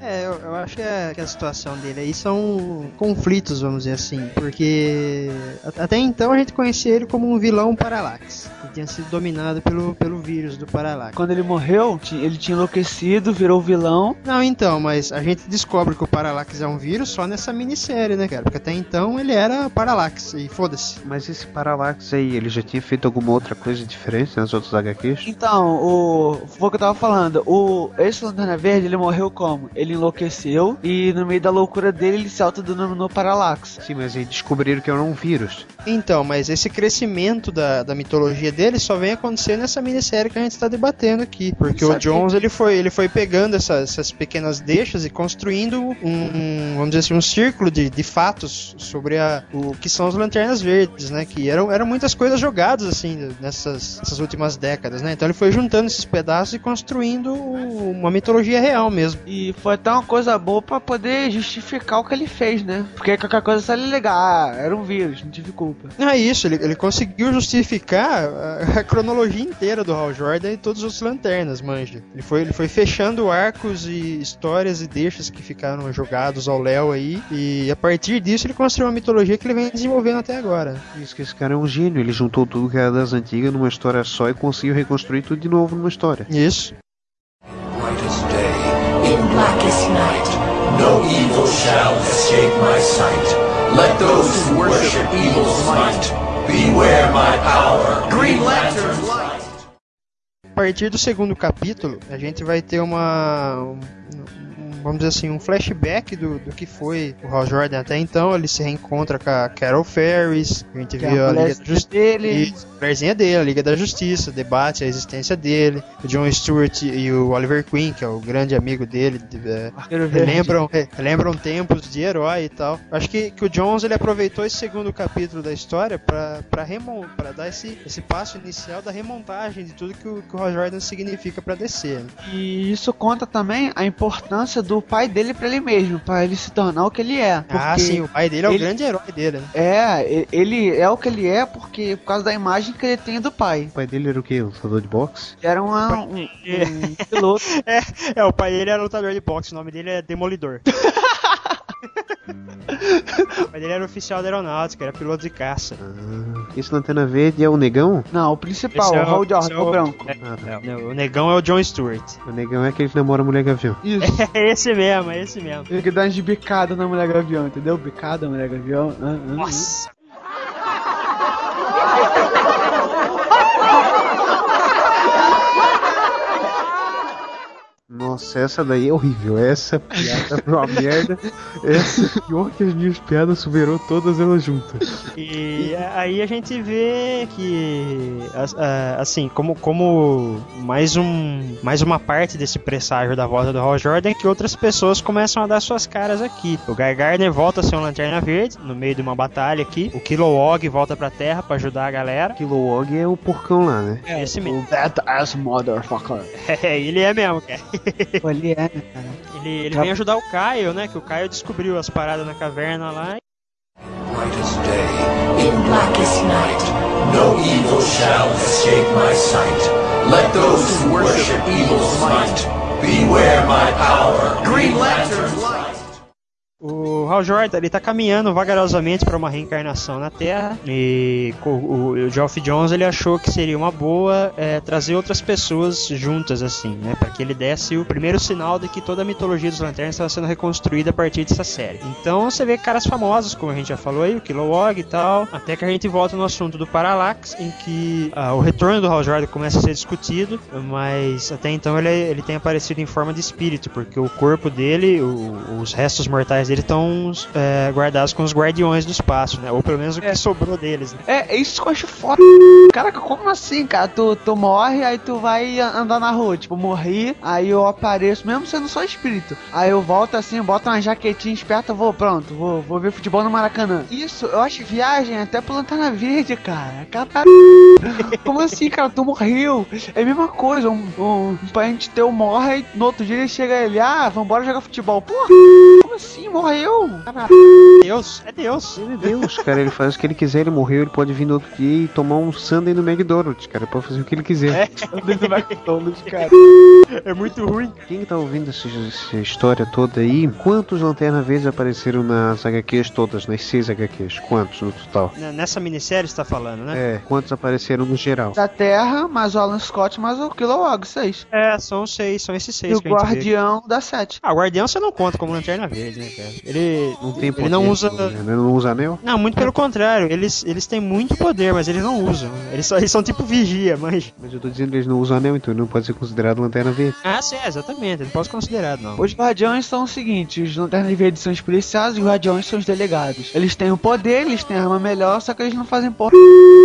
É, eu, eu acho que a, que a situação dele aí são conflitos, vamos dizer assim, porque até então a gente conhecia ele como um vilão Parallax, que tinha sido dominado pelo, pelo vírus do Parallax. Quando ele morreu, ele tinha enlouquecido, virou vilão. Não, então, mas a gente descobre que o Parallax é um vírus só nessa minissérie, né, cara? Porque até então ele era Parallax, e foda-se. Mas esse Parallax aí, ele já tinha feito alguma outra coisa diferente nas outras HQs? Então, o. Foi o que eu tava falando. O. Esse Lanterna Verde, ele morreu como? Ele enlouqueceu e no meio da loucura dele ele se autodenominou Parallax. Sim, mas aí descobriram que era um vírus. Então, mas esse crescimento da, da mitologia dele só vem acontecer nessa minissérie que a gente está debatendo aqui. Porque o Sabe Jones ele foi, ele foi pegando essas, essas pequenas deixas e construindo um, um, vamos dizer assim, um círculo de, de fatos sobre a, o que são as lanternas verdes, né? Que eram, eram muitas coisas jogadas assim nessas, nessas últimas décadas, né? Então ele foi juntando esses pedaços e construindo uma mitologia real mesmo. E foi até uma coisa boa pra poder justificar o que ele fez, né? Porque qualquer coisa só ele ligar, ah, era um vírus, não tive culpa. É isso, ele, ele conseguiu justificar a, a cronologia inteira do Hal Jordan e todos os lanternas, manja. Ele foi, ele foi fechando arcos e histórias e deixas que ficaram jogados ao Léo aí, e a partir disso ele construiu uma mitologia que ele vem desenvolvendo até agora. Isso que esse cara é um gênio, ele juntou tudo que era das antigas numa história só e conseguiu reconstruir tudo de novo numa história. Isso. In blackest night, no evil shall escape my sight. Let those who worship evil's might beware my power. Green Lantern light. A partir do segundo capítulo, a gente vai ter uma. Vamos dizer assim, um flashback do, do que foi o Hal Jordan até então. Ele se reencontra com a Carol Ferris, a gente Que é viu a a Liga da Justiça. dele. Mulherzinha dele, a Liga da Justiça, debate a existência dele. O John Stewart e o Oliver Queen, que é o grande amigo dele, de- é, lembram, é, lembram tempos de herói e tal. Acho que, que o Jones ele aproveitou esse segundo capítulo da história remon pra dar esse, esse passo inicial da remontagem de tudo que o, que o Hal Jordan significa pra DC. né? E isso conta também a importância do pai dele pra ele mesmo, pra ele se tornar o que ele é. Ah, Porque sim, o pai dele é o ele- grande herói dele? É, ele é o que ele é porque por causa da imagem que ele tem do pai. O pai dele era o quê? Lutador de boxe? Era uma- um, um piloto. É, é, o pai dele era lutador de boxe, o nome dele é Demolidor. Mas ele era oficial da aeronáutica, era piloto de caça. Esse Lanterna Verde é o Negão? Não, o principal, é o Hal Jordan, é o branco. é, é, o negão é o John Stewart. O Negão é aquele que namora a mulher gavião. Isso. É esse mesmo, é esse mesmo. Ele que dá de bicada na mulher gavião, entendeu? Bicada na mulher gavião. Ah, ah, Nossa. Nossa, essa daí é horrível. Essa piada é uma merda. Essa pior que as minhas piadas superou todas elas juntas. E aí a gente vê que, as- assim, como, como mais, um, mais uma parte desse presságio da volta do Hal Jordan, que outras pessoas começam a dar suas caras aqui. O Guy Gardner volta a ser um Lanterna Verde, no meio de uma batalha aqui. O Kilowog volta pra Terra pra ajudar a galera. Kilowog é o porcão lá, né? É, esse mesmo. That ass motherfucker. É, ele é mesmo, cara. Ele é, né, cara? Ele, ele Cap- vem ajudar o Caio, né? Que o Caio descobriu as paradas na caverna lá. Brightest day, in blackest night, no evil shall escape my sight. Let those who worship evil's might beware my power. Green Lantern's light. O Hal Jordan, ele tá caminhando vagarosamente para uma reencarnação na Terra e o, Geoff Jones ele achou que seria uma boa é, trazer outras pessoas juntas assim, né, para que ele desse o primeiro sinal de que toda a mitologia dos Lanternas estava sendo reconstruída a partir dessa série. Então você vê caras famosos, como a gente já falou aí, o Kilowog e tal, até que a gente volta no assunto do Parallax, em que ah, o retorno do Hal Jordan começa a ser discutido, mas até então ele, ele tem aparecido em forma de espírito, porque o corpo dele, o- os restos mortais dele estão é, guardados com os guardiões do espaço, né? Ou pelo menos o que sobrou deles. Né? É, é isso que eu acho foda. Caraca, como assim, cara? Tu, tu morre, aí tu vai andar na rua. Tipo, morri, aí eu apareço, mesmo sendo só espírito. Aí eu volto assim, boto uma jaquetinha esperta, vou, pronto, vou, vou ver futebol no Maracanã. Isso, eu acho viagem até pro Lanterna Verde, cara. Caralho. Como assim, cara? Tu morreu. É a mesma coisa, um, um, um parente teu morre, e no outro dia ele chega ele, ah, vambora jogar futebol. Porra, como assim? Morreu? Deus, é Deus. Ele é Deus, cara. Ele faz o que ele quiser. Ele morreu, ele pode vir no outro dia e tomar um sundae no McDonald's, cara. Ele pode fazer o que ele quiser. Dentro do McDonald's, cara. É muito ruim. Quem tá ouvindo essa, essa história toda aí, quantos Lanterna Verdes apareceram nas HQs todas, nas seis HQs? Quantos no total? Nessa minissérie você tá falando, né? É, quantos apareceram no geral? Da Terra, mais o Alan Scott, mais o Kilowog, seis. É, são seis, são esses E seis o gente vê. Guardião da sete. Ah, o Guardião você não conta como Lanterna Verde, né, cara? Ele Não tem poder. ele não usa? Ele não usa anel? Não, muito pelo contrário. Eles, eles têm muito poder, mas eles não usam. Eles, só, eles são tipo vigia, mas. Mas eu tô dizendo que eles não usam anel, então ele não pode ser considerado Lanterna Verde. Ah, sim, exatamente. Não posso considerar, não. Os Guardiões são o seguinte: os Lanternas Verdes são os policiais e os Guardiões são os delegados. Eles têm o poder, eles têm arma melhor, só que eles não fazem porra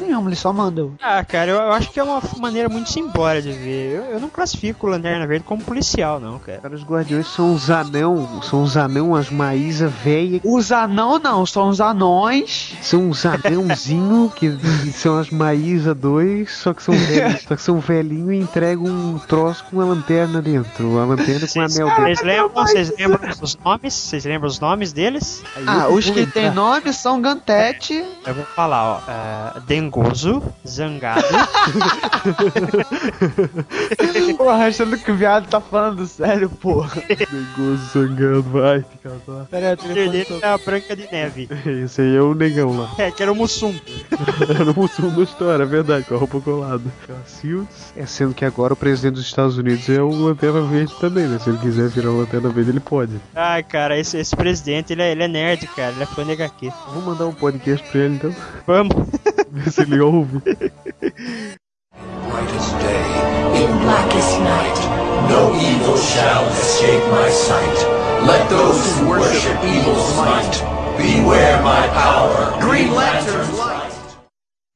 nenhuma, eles só mandam. Ah, cara, eu, eu acho que é uma maneira muito simbólica de ver. Eu, eu não classifico o Lanterna Verde como policial, não, cara. Cara, os Guardiões são os anão, são os anão, as maísa véia. Os anão não, são os anões. São uns anãozinho que são as Maísa 2, só que são velhos, só que são velhinho e entregam um troço com uma lanterna dentro. A lanterna com um anel dentro. Vocês lembram, vocês lembram os nomes? Vocês lembram os nomes deles? Ah, os que tem nome são Gantete. Eu vou falar, ó. é, Dengoso, Zangado. Porra, achando que o viado tá falando sério, porra. Negoso sangrando, vai, casar. Pera aí, o o telefone dele é a Branca de Neve. Esse aí é o negão lá. É, que era o Mussum. Era o Mussum da história, é verdade, com a roupa colada. Cacildes. É sendo que agora o presidente dos Estados Unidos é um Lanterna Verde também, né? Se ele quiser virar um Lanterna Verde, ele pode. Ai, cara, esse, esse presidente, ele é, ele é nerd, cara. Ele é fã de HQ. Vou mandar um podcast pra ele então, Vamos. ver se ele ouve. Brightest day, in blackest night, no evil shall escape my sight. Let those who worship evil's might beware my power. Green Lantern's light.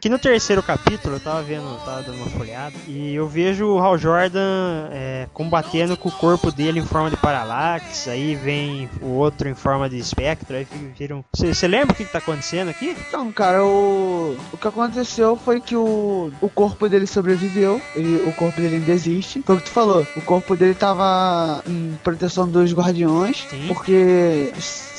Aqui no terceiro capítulo, eu tava vendo, eu tava dando uma folhada, e eu vejo o Hal Jordan é, combatendo com o corpo dele em forma de Parallax, aí vem o outro em forma de espectro, aí viram. Você lembra o que, que tá acontecendo aqui? Então, cara, o, o que aconteceu foi que o, o corpo dele sobreviveu, ele, o corpo dele ainda existe. Foi o que tu falou, o corpo dele tava em proteção dos guardiões, Sim. porque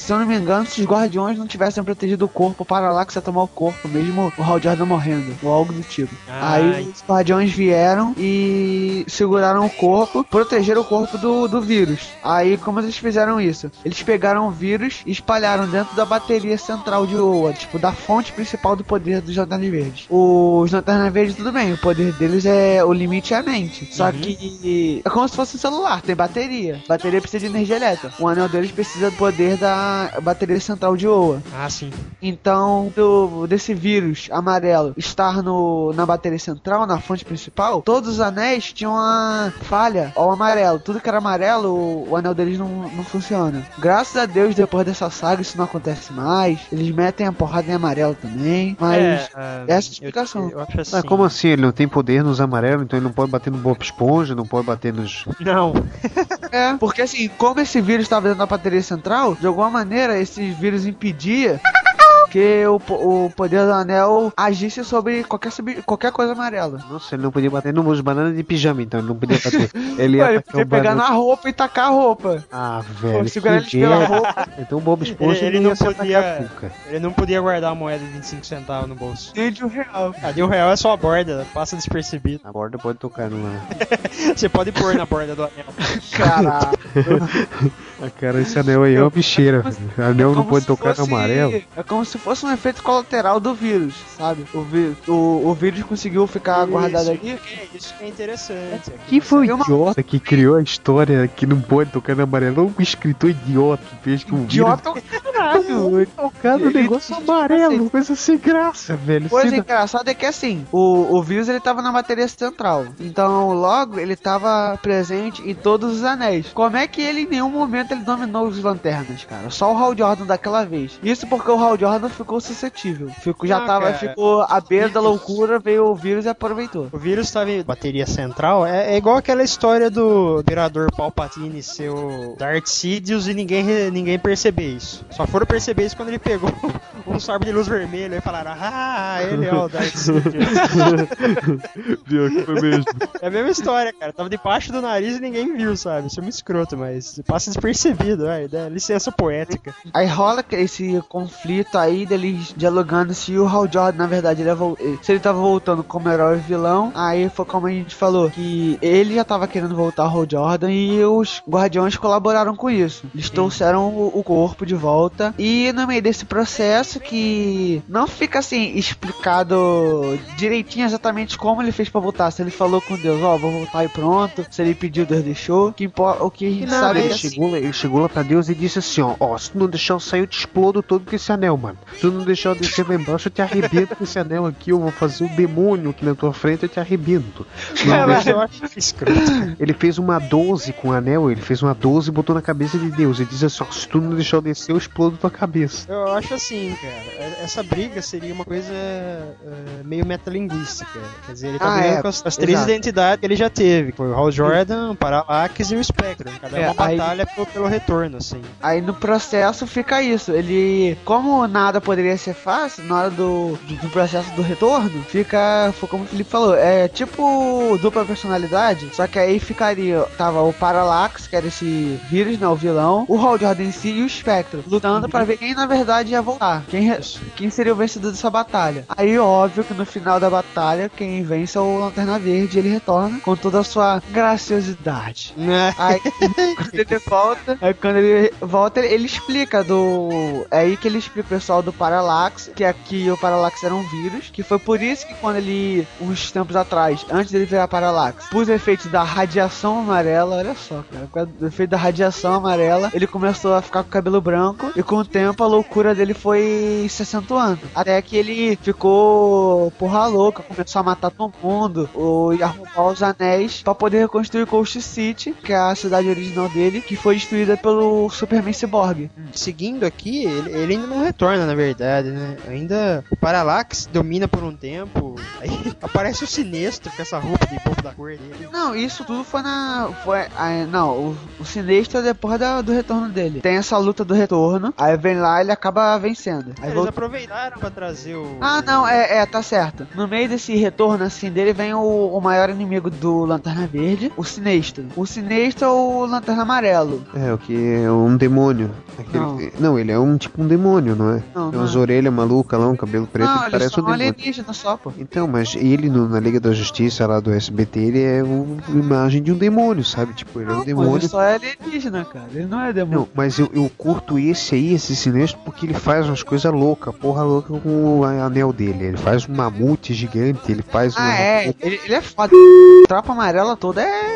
se eu não me engano, se os guardiões não tivessem protegido o corpo, o Parallax ia tomar o corpo, mesmo o Hal Jordan morrendo, ou algo do tipo. Ah, Aí os guardiões vieram e seguraram o corpo, protegeram o corpo do, do vírus. Aí, como eles fizeram isso? Eles pegaram o vírus e espalharam dentro da bateria central de Oa, tipo, da fonte principal do poder dos Lanternas Verdes. Os Lanternas Verdes, tudo bem, o poder deles é. O limite é a mente. Só que é como se fosse um celular, tem bateria. Bateria precisa de energia elétrica. O anel deles precisa do poder da bateria central de Oa. Ah, sim. Então, do, desse vírus amarelo estar no, na bateria central, na fonte principal, todos os anéis tinham uma falha ao amarelo. Tudo que era amarelo, o, o anel deles não, não funciona. Graças a Deus, depois dessa saga, isso não acontece mais. Eles metem a porrada em amarelo também. Mas É, ah, essa é a explicação. Eu acho assim. Mas como assim? Ele não tem poder nos amarelos, então ele não pode bater no Bob Esponja, não pode bater nos. Não. É, porque assim, como esse vírus estava dentro da bateria central, de alguma maneira esse vírus impedia que o, o poder do anel agisse sobre qualquer, qualquer coisa amarela. Nossa, ele não podia bater nos bananas de pijama, então ele não podia bater. Ele ia Ué, ele podia pegar banana. na roupa e tacar a roupa. Ah, velho. segurar pela merda. roupa. Então o Bob Esponja Ele, ele não podia. a cuca. Ele não podia guardar a moeda de 25 centavos no bolso. De um real. Ah, de um real é só a borda, passa despercebido. A borda pode tocar numa. Você pode pôr na borda do anel. Caralho. Ah, cara, esse anel aí é uma bicheira. Anel não Como pode tocar no fosse- amarelo. É como se fosse um efeito colateral do vírus, sabe? O, vi- o, o vírus conseguiu ficar guardado ali. É, isso que é interessante. Quem foi o Uma- idiota que criou a história que não pode tocar no amarelo? Um escritor idiota que fez que o Idiota vírus ao caralho. tocar no Ele- negócio amarelo. Coisa sem graça, velho. Coisa Sem- engraçada é que assim, o, o vírus ele tava na bateria central. Então, logo, ele tava presente em todos os anéis. Como é que ele em nenhum momento ele dominou os lanternas, cara? Só o Hal Jordan daquela vez. Isso porque o Hal Jordan ficou suscetível. Ficou, já Ah, tava, cara. ficou à beira da loucura, veio o vírus e aproveitou. O vírus estava em bateria central. É, é igual aquela história do Imperador Palpatine ser o Darth Sidious e ninguém, ninguém perceber isso. Só foram perceber isso quando ele pegou um sabre de luz vermelho e falaram: Ah, ele é o Darth Sidious. Pior que foi mesmo. é a mesma história, cara. Tava debaixo do nariz e ninguém viu, sabe? Isso é muito escroto, mas passa despercebido, vai. Dá licença poética. Aí rola que- esse conflito aí deles dialogando se o Hal Jordan, na verdade, ele ia vol- se ele tava voltando como herói e vilão. Aí foi como a gente falou, que ele já tava querendo voltar ao Hal Jordan e os Guardiões colaboraram com isso. Eles trouxeram o, o corpo de volta. E no meio desse processo que não fica assim explicado direitinho exatamente como ele fez pra voltar. Se ele falou com Deus, ó, vou voltar e pronto. Se ele pediu, Deus deixou. Que o que a gente Não, sabe é ele, que assim, chegou, ele chegou lá pra Deus e disse assim, ó, ó, se tu não deixar eu sair, eu te explodo todo com esse anel, mano. Se tu não deixar eu descer lá embaixo, eu te arrebento com esse anel aqui, eu vou fazer o demônio aqui na tua frente, eu te arrebento. Não Caralho, deixa- eu acho escroto. Ele fez uma 12 com o anel, ele fez uma 12 e botou na cabeça de Deus. Ele diz assim, se tu não deixar eu descer, eu explodo tua cabeça. Eu acho assim, cara. Essa briga seria uma coisa eh, meio metalinguística. Quer dizer, ele tá Ah, brigando é, com as, as três exato. identidades que ele já teve. Foi o Hal Jordan, o Parallax e o Spectre. Cada É, uma aí- batalha pelo, pelo retorno, assim. Aí no processo fica isso. Ele, como nada poderia ser fácil, na hora do, do, do processo do retorno, fica, foi como o Felipe falou, é tipo dupla personalidade, só que aí ficaria, tava o Parallax, que era esse vírus, né, o vilão, o Hal Jordan em si e o Spectre, lutando pra ver quem na verdade ia voltar, quem, quem seria o vencedor dessa batalha. Aí óbvio que no final da batalha, quem vence é o Lanterna Verde, ele retorna com toda a sua graciosidade. Aí quando ele volta, aí quando ele volta, ele, ele explica do. É aí que ele explica o pessoal do Parallax, que aqui o Parallax era um vírus, que foi por isso que quando ele, uns tempos atrás, antes dele virar Parallax, pus efeitos da radiação amarela, olha só, cara, por efeito da radiação amarela, ele começou a ficar com o cabelo branco, e com o tempo a loucura dele foi se acentuando. Até que ele ficou porra louca, começou a matar todo mundo, o, e a roubar os anéis pra poder reconstruir Coast City, que é a cidade original dele, que foi destruída pelo Superman Cyborg. Seguindo aqui, ele, ele ainda não retorna, na verdade, né? Ainda o Parallax domina por um tempo. Aí aparece o Sinestro com essa roupa de povo da cor dele. Não, isso tudo foi na. Foi. ah, não, o, o Sinestro é depois da- do retorno dele. Tem essa luta do retorno, aí vem lá e ele acaba vencendo. Aí Eles voltou- aproveitaram pra trazer o. Ah, não, é, é, tá certo. No meio desse retorno assim dele vem o, o maior inimigo do Lanterna Verde, o Sinestro. O Sinestro é o Lanterna Amarelo. É, o que é um demônio. Aquele- não. ele é um tipo um demônio, não é? Não, Tem não umas é. orelhas malucas lá, um cabelo preto não, que parece um é um demônio. alienígena só, pô. Então, mas ele no- na Liga da Justiça lá do SBT, ele é uma imagem de um demônio, sabe? Tipo, ele é um Pô, demônio. ele só é alienígena, cara. Ele não é demônio. Não, mas eu, eu curto esse aí, esse sinistro, porque ele faz umas coisas loucas, porra louca com o anel dele. Ele faz um mamute gigante, ele faz uma. Ah, é. Ele, ele é foda. A tropa amarela toda é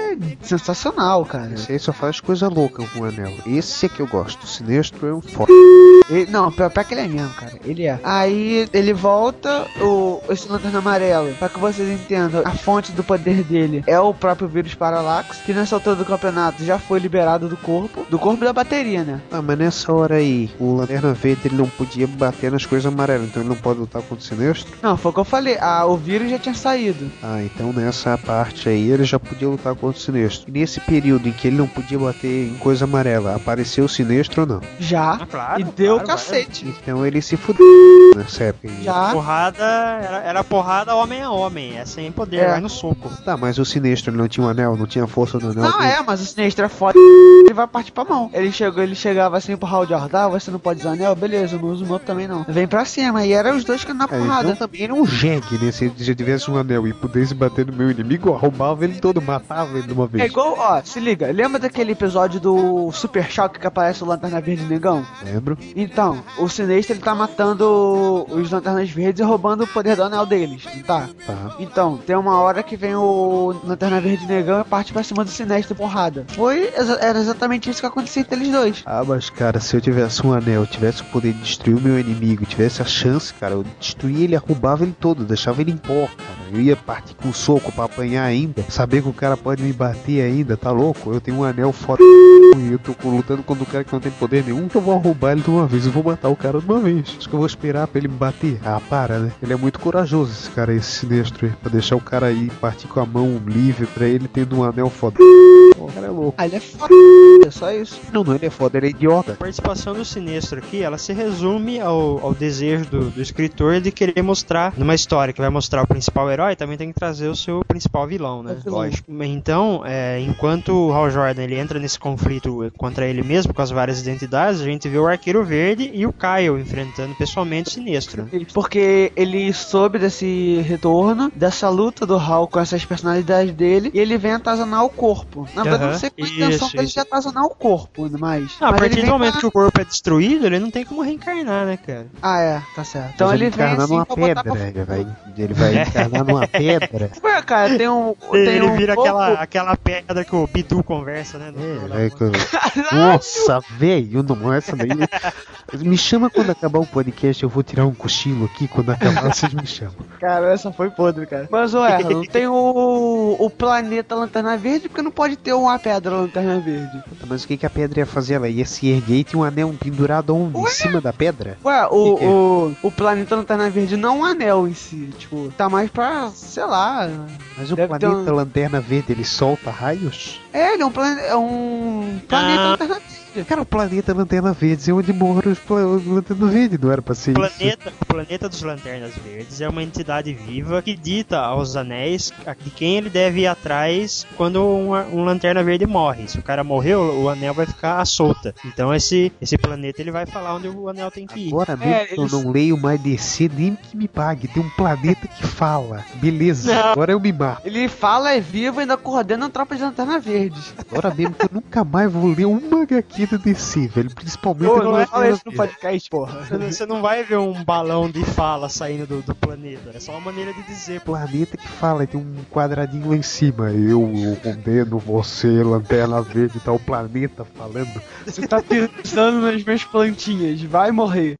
sensacional, cara. Esse aí só faz coisa louca com o anel. Esse é que eu gosto. O sinistro é um foda. Ele- não, pior, pior que ele é mesmo, cara. Ele é. Aí ele volta, o, esse lanterna amarelo, pra que vocês entendam, a fonte do poder dele é o próprio vírus Parallax, que nessa altura do campeonato já foi liberado do corpo, do corpo da bateria, né? Ah, mas nessa hora aí, o Lanterna Verde ele não podia bater nas coisas amarelas, então ele não pode lutar contra o sinistro? Não, foi o que eu falei. Ah, o vírus já tinha saído. Ah, então nessa parte aí ele já podia lutar contra o sinistro. E nesse período em que ele não podia bater em coisa amarela, apareceu o sinistro ou não? Já. Ah, claro, e deu claro, cacete. Então ele se fudeu nessa época aí. Já. Porrada era, era porrada homem a homem, é sem poder, É. vai no soco. Tá, mas o sinistro ele não tinha um anel, não tinha força do anel. Não, dele. é, mas o sinistro é foda. Ele vai partir pra mão. Ele chegou, ele chegava assim pro Hal Jordan, ah, você não pode usar anel? Beleza, eu não uso o meu também não. Vem pra cima. E eram os dois que na É, porrada. então também era um jegue, né? Se ele já tivesse um anel e pudesse bater no meu inimigo, eu ele todo, matava ele de uma vez. É igual, ó, se liga, lembra daquele episódio do Super Choque que aparece o Lanterna Verde Negão? Lembro. Então, o Sinestro ele tá matando os Lanternas Verdes e roubando o poder do anel deles, não tá? Tá. Então, tem uma hora que vem o Lanterna Verde Negão e parte pra cima do Sinestro porrada. Foi, era exatamente isso que acontecia entre eles dois. Ah, mas cara, se eu tivesse um anel, tivesse o poder de destruir o meu inimigo, tivesse a chance, cara, eu destruía ele, roubava ele todo, deixava ele em pó, cara. Eu ia partir com soco pra apanhar ainda, saber que o cara pode me bater ainda, tá louco? Eu tenho um anel foda e eu tô lutando contra um cara que não tem poder nenhum, que eu vou roubar ele de uma vez, eu vou matar o cara de uma vez. Acho que eu vou esperar pra ele me bater. Ah, para, né? Ele é muito corajoso, esse cara, esse sinistro aí, pra deixar o cara aí partir com a mão livre pra ele tendo um anel foda. O cara é louco. Ah, ele é foda, é só isso. Não, não, ele é foda, ele é idiota. A participação do Sinestro aqui, ela se resume ao, ao desejo do, do escritor de querer mostrar, numa história que vai mostrar o principal herói, também tem que trazer o seu principal vilão, né? Vilão. Lógico. Então, é, enquanto o Hal Jordan ele entra nesse conflito contra ele mesmo, com as várias identidades, a gente vê o Arqueiro Verde e o Kyle enfrentando pessoalmente o Sinestro. Porque ele soube desse retorno, dessa luta do Hal com essas personalidades dele, e ele vem atazanar o corpo. Na verdade, Aham, não sei com a isso, intenção dele isso. de atazanar o corpo, mas. Ah, a mas partir ele do momento pra- que o corpo é destruído, ele não tem como reencarnar, né, cara? Ah, é, tá certo. Então Mas ele vem encarnar assim numa pra botar pedra, pra ele vai, ele vai encarnar numa pedra. Ué, cara, tem um. Tem ele um vira aquela, aquela pedra que o Bidu conversa, né? no- É, que eu- Nossa, velho, não essa daí. Me chama quando acabar o podcast, eu vou tirar um cochilo aqui. Quando acabar, vocês me chamam. Cara, essa foi podre, cara. Mas, ué, não tem o, o planeta Lanterna Verde, porque não pode ter uma pedra Lanterna Verde. Mas o que, que a pedra ia fazer? Ela ia se erguer e tinha um anel pendurado onde? Em cima da pedra? Ué, o, Que que é? o, o planeta Lanterna Verde não é um anel em si, tipo, tá mais pra, sei lá. Mas o planeta um- Lanterna Verde, ele solta raios? É, ele é um, plane... é um planeta Ah. Verde. Cara, o planeta Lanterna Verde é onde moram os pla- os Lanterna Verde, não era pra ser O isso? planeta, o planeta dos Lanternas Verdes é uma entidade viva que dita aos anéis a- de quem ele deve ir atrás quando um, um Lanterna Verde morre. Se o cara morreu, o anel vai ficar à solta. Então esse, esse planeta ele vai falar onde o anel tem que ir. Agora mesmo É, que eu eles- não leio mais DC, nem que me pague. Tem um planeta que fala. Beleza, Não. agora eu me mato. Ele fala, é vivo e ainda coordena a tropa de Lanterna Verde. Agora mesmo que eu nunca mais vou ler uma HQ do DC, velho. Principalmente Ô, no não é fala Lanterna isso no Verde. podcast, porra. Você não- vai ver um balão de fala saindo do, do planeta. É só uma maneira de dizer. pô. Planeta que fala, tem um quadradinho lá em cima. Eu, eu condeno você, Lanterna Verde, tá o planeta falando. Você tá pisando nas minhas plantinhas, vai morrer.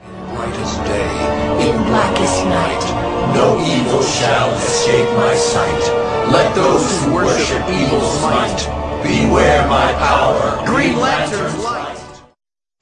Brightest day, in blackest night, no evil shall escape my sight. Let those who worship evil's might beware my power. Green Lantern's light.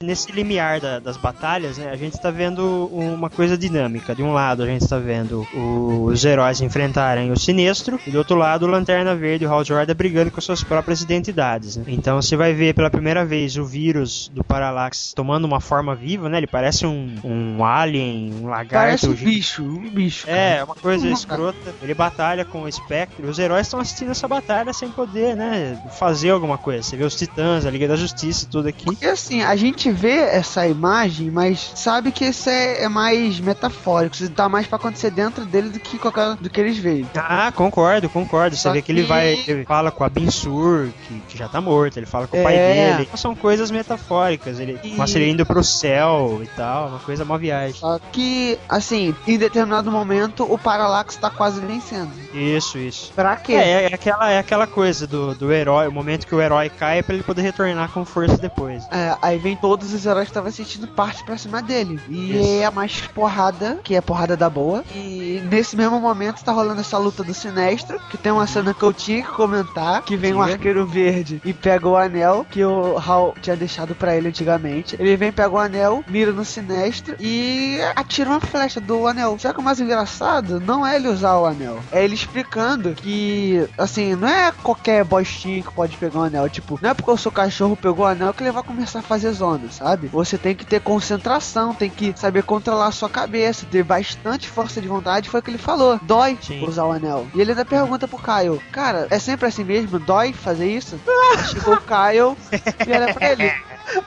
Nesse limiar da- das batalhas, né, a gente tá vendo uma coisa dinâmica. De um lado, a gente tá vendo os heróis enfrentarem o Sinestro, e do outro lado, o Lanterna Verde e o Hal Jordan brigando com suas próprias identidades. né. Então você vai ver pela primeira vez o vírus do Parallax tomando uma forma viva, né? Ele parece um, um alien, um lagarto. Parece um bicho, um bicho. É, é uma coisa escrota. Ele batalha com o Spectre. Os heróis estão assistindo essa batalha sem poder, né? Fazer alguma coisa. Você vê os Titãs, a Liga da Justiça, tudo aqui. E assim, a gente vê essa imagem, mas sabe que isso é, é mais metafórico. Isso tá mais pra acontecer dentro dele do que qualquer do que eles veem. Ah, concordo, concordo. Você vê que ele vai. Ele fala com a Binsur, que, que já tá morto. Ele fala com o pai É. dele. São coisas metafóricas. Ele E- mostra ele indo pro céu e tal. Uma coisa mó viagem. Só que, assim, em determinado momento o Parallax tá quase vencendo. Isso, isso. Pra quê? É, é aquela, é aquela coisa do, do herói. O momento que o herói cai é pra ele poder retornar com força depois. É, aí vem todos os heróis estavam assistindo parte pra cima dele. E Isso. é a mais porrada, que é porrada da boa. E nesse mesmo momento tá rolando essa luta do Sinestro, que tem uma cena que eu tinha que comentar, que vem um arqueiro verde e pega o anel que o Hal tinha deixado pra ele antigamente. Ele vem, pega o anel, mira no Sinestro e atira uma flecha do anel. Só que o mais engraçado não é ele usar o anel, é ele explicando que, assim, não é qualquer bostinho que pode pegar o anel. Tipo, não é porque o seu cachorro pegou o anel que ele vai começar a fazer zona, sabe? Você tem que ter concentração, tem que saber controlar a sua cabeça, ter bastante força de vontade. Foi o que ele falou. Dói Sim. usar o anel. E ele ainda pergunta pro Caio: Cara, é sempre assim mesmo? Dói fazer isso? Chegou o Caio e olha pra ele.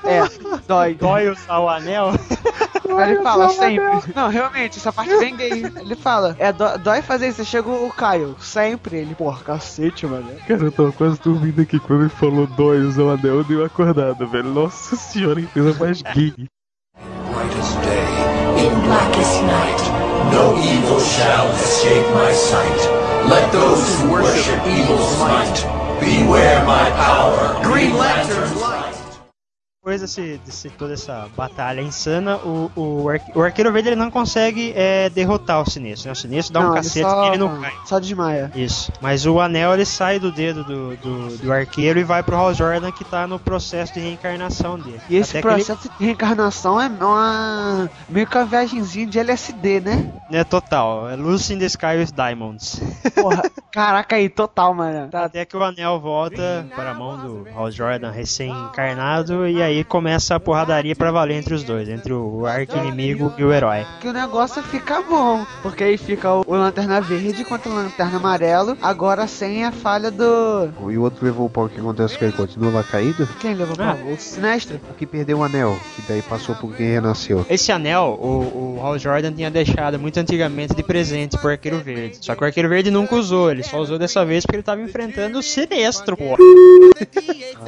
É, dói. Dói usar o anel. Aí ele fala sempre. Não, realmente, essa parte é bem gay. Ele fala, é, dó- dói fazer isso. Chega o Caio, sempre. Ele, porra, cacete, mano. Cara, eu tava quase dormindo aqui quando ele falou dói usar o anel, eu dei uma acordada, velho. Nossa senhora, que coisa mais gay. brightest day, in blackest night. No evil shall escape my sight. Let those who worship evil's might beware my power. Green Lantern's light. Depois desse, desse- toda essa batalha insana, o, o, o arqueiro verde ele não consegue é, derrotar o sinistro. Né? O sinistro dá um Não, ele cacete só- que ele não cai. Só desmaia. Isso. Mas o anel ele sai do dedo do, do, do arqueiro e vai pro Hal Jordan que tá no processo de reencarnação dele. E esse Até que ele- processo de reencarnação é uma. meio que uma viagemzinha de LSD, né? É total. É Lucy in the Sky with Diamonds. Porra, caraca aí, total, mano. Tá, Até que o anel volta para a mão do Hal Jordan recém-encarnado e aí começa a porradaria pra valer entre os dois, entre o arqui-inimigo e o herói. que o negócio fica bom. Porque aí fica o, o Lanterna Verde contra o Lanterna Amarelo, agora sem a falha do. E o outro levou o pau, o que acontece com ele? Continua lá caído? Quem levou Ah. pau? O Sinestro? O que perdeu o anel, que daí passou por quem renasceu. Esse anel, o, o Hal Jordan tinha deixado muito antigamente de presente pro Arqueiro Verde. Só que o Arqueiro Verde nunca usou, ele só usou dessa vez porque ele tava enfrentando o Sinestro, pô.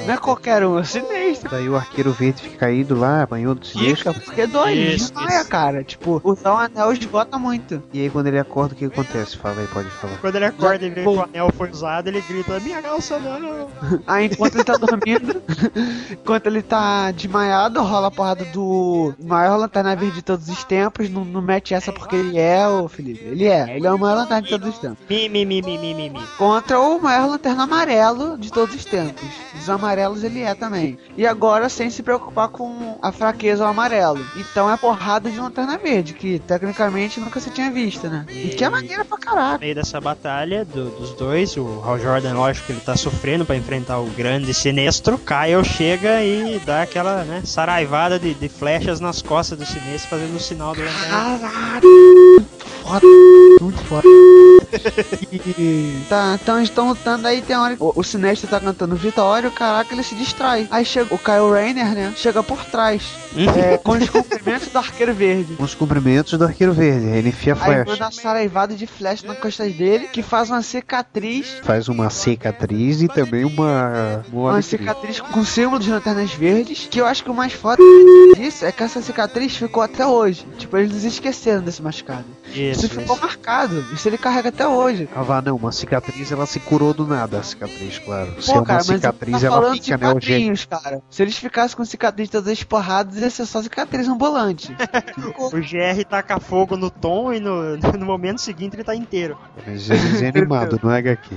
Não é qualquer um, é o Sinestro. Daí o arqueiro verde fica caído lá, apanhou do sinistro. Porque dói, Isso, desmaia, cara. Tipo, usar o anel esgota muito. E aí quando ele acorda, o que acontece? Fala aí, pode falar. Quando ele acorda e vê que o anel foi usado, ele grita, minha calça não. Aí enquanto ele tá dormindo, enquanto ele tá desmaiado, rola a porrada do maior lanterna verde de todos os tempos. Não, não mete essa porque ele é, ô Felipe. Ele é, ele é o maior lanterna de todos os tempos. Mi, mi, mi, mi, mi, mi, mi. Contra o maior lanterna amarelo de todos os tempos. Dos amarelos ele é também. E agora sem se preocupar com a fraqueza ao amarelo. Então é porrada de lanterna verde, que tecnicamente nunca se tinha visto, né? E que é maneira pra No caraca. meio dessa batalha do- dos dois, o Hal Jordan, lógico que ele tá sofrendo pra enfrentar o grande sinestro. Kyle chega e dá aquela, né, saraivada de, de flechas nas costas do sinestro, fazendo o sinal do lanterna. Caralho! Foda, muito foda. E- tá, então eles estão lutando aí, tem hora o, o Sinestro tá cantando Vitória, caraca, ele se distrai. Aí chega o Kyle Rayner, né? Chega por trás. é, com os cumprimentos do Arqueiro Verde. Com os cumprimentos do arqueiro verde, ele enfia a Aí manda uma saraivada de flecha nas costas dele, que faz uma cicatriz. Faz uma cicatriz e também uma. Uma Uma cicatriz com símbolo de lanternas verdes. Que eu acho que o mais foda disso é que essa cicatriz ficou até hoje. Tipo, eles esqueceram desse machucado. Isso Isso, ficou isso. marcado. Isso ele carrega até hoje. Ah, vá, não, uma cicatriz ela se curou do nada, a cicatriz, claro. Se é Pô, uma cara, mas cicatriz, tá ela fica, né, o jeito. quadrinhos, cara. Se eles ficassem com cicatriz todas esporradas, ia ser só cicatriz ambulante. O GR taca fogo no Tom e no, no momento seguinte ele tá inteiro. Mas é desenho animado, não é HQ.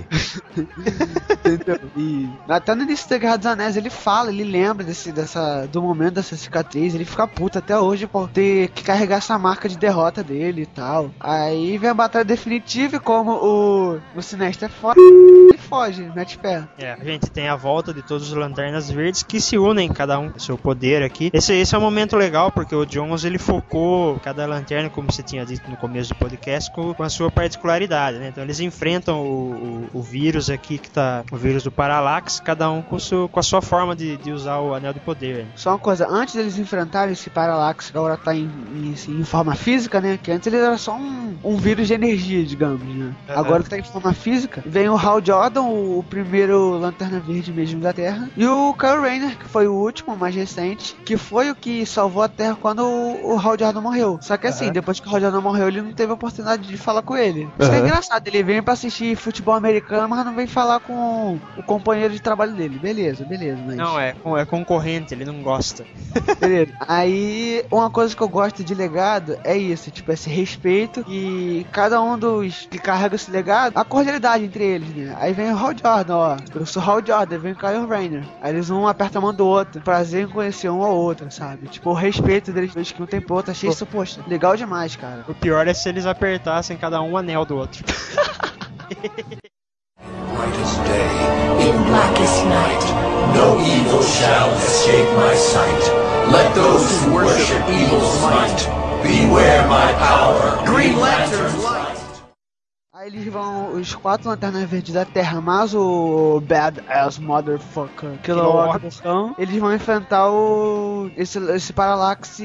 Entendeu? E até no início da Guerra dos Anéis ele fala, ele lembra desse, dessa, do momento dessa cicatriz, ele fica puto até hoje por ter que carregar essa marca de derrota dele e tal. Aí vem a batalha definitiva e como o, o Sinestro é foda, ele foge, mete pé. É, a gente tem a volta de todos os Lanternas Verdes que se unem, cada um com seu poder aqui. Esse, esse é um momento legal porque o Jones ele focou cada lanterna, como você tinha dito no começo do podcast, com, com a sua particularidade, né? Então eles enfrentam o, o, o vírus aqui que tá, o vírus do Parallax, cada um com, seu, com a sua forma de, de usar o anel de poder. né? Só uma coisa, antes deles enfrentarem esse Parallax, que agora tá em, em, em forma física, né? Que antes ele era só um, um vírus de energia, digamos, né? Agora que tá em forma física, vem o Hal Jordan, o, primeiro Lanterna Verde mesmo da Terra, e o Kyle Rayner, que foi o último, o mais recente, que foi o que salvou a Terra quando o, o Hal Jordan morreu. Só que assim, depois que o Hal Jordan morreu, ele não teve a oportunidade de falar com ele. Isso que é engraçado, ele vem pra assistir futebol americano, mas não vem falar com o companheiro de trabalho dele. Beleza, beleza, mas... Não, é, é concorrente, ele não gosta. Beleza. Aí, uma coisa que eu gosto de legado é isso, tipo, esse respeito e cada um dos que carrega esse legado, a cordialidade entre eles, né? Aí vem o Hal Jordan, ó. Eu sou Hal Jordan, vem o Kyle Rayner. Aí eles um aperta a mão do outro. Prazer em conhecer um ao outro, sabe? Tipo, o respeito deles dois que um tem pro outro. Achei isso, poxa, legal demais, cara. O pior é se eles apertassem cada um o anel do outro. brightest day, in blackest night, no evil shall escape my sight. Let those who worship evil's might beware my power. Green Lantern's. Eles vão, os quatro lanternas verdes da Terra, mais o Badass Motherfucker, Kilowog Bocão, eles vão enfrentar o, esse, esse Parallax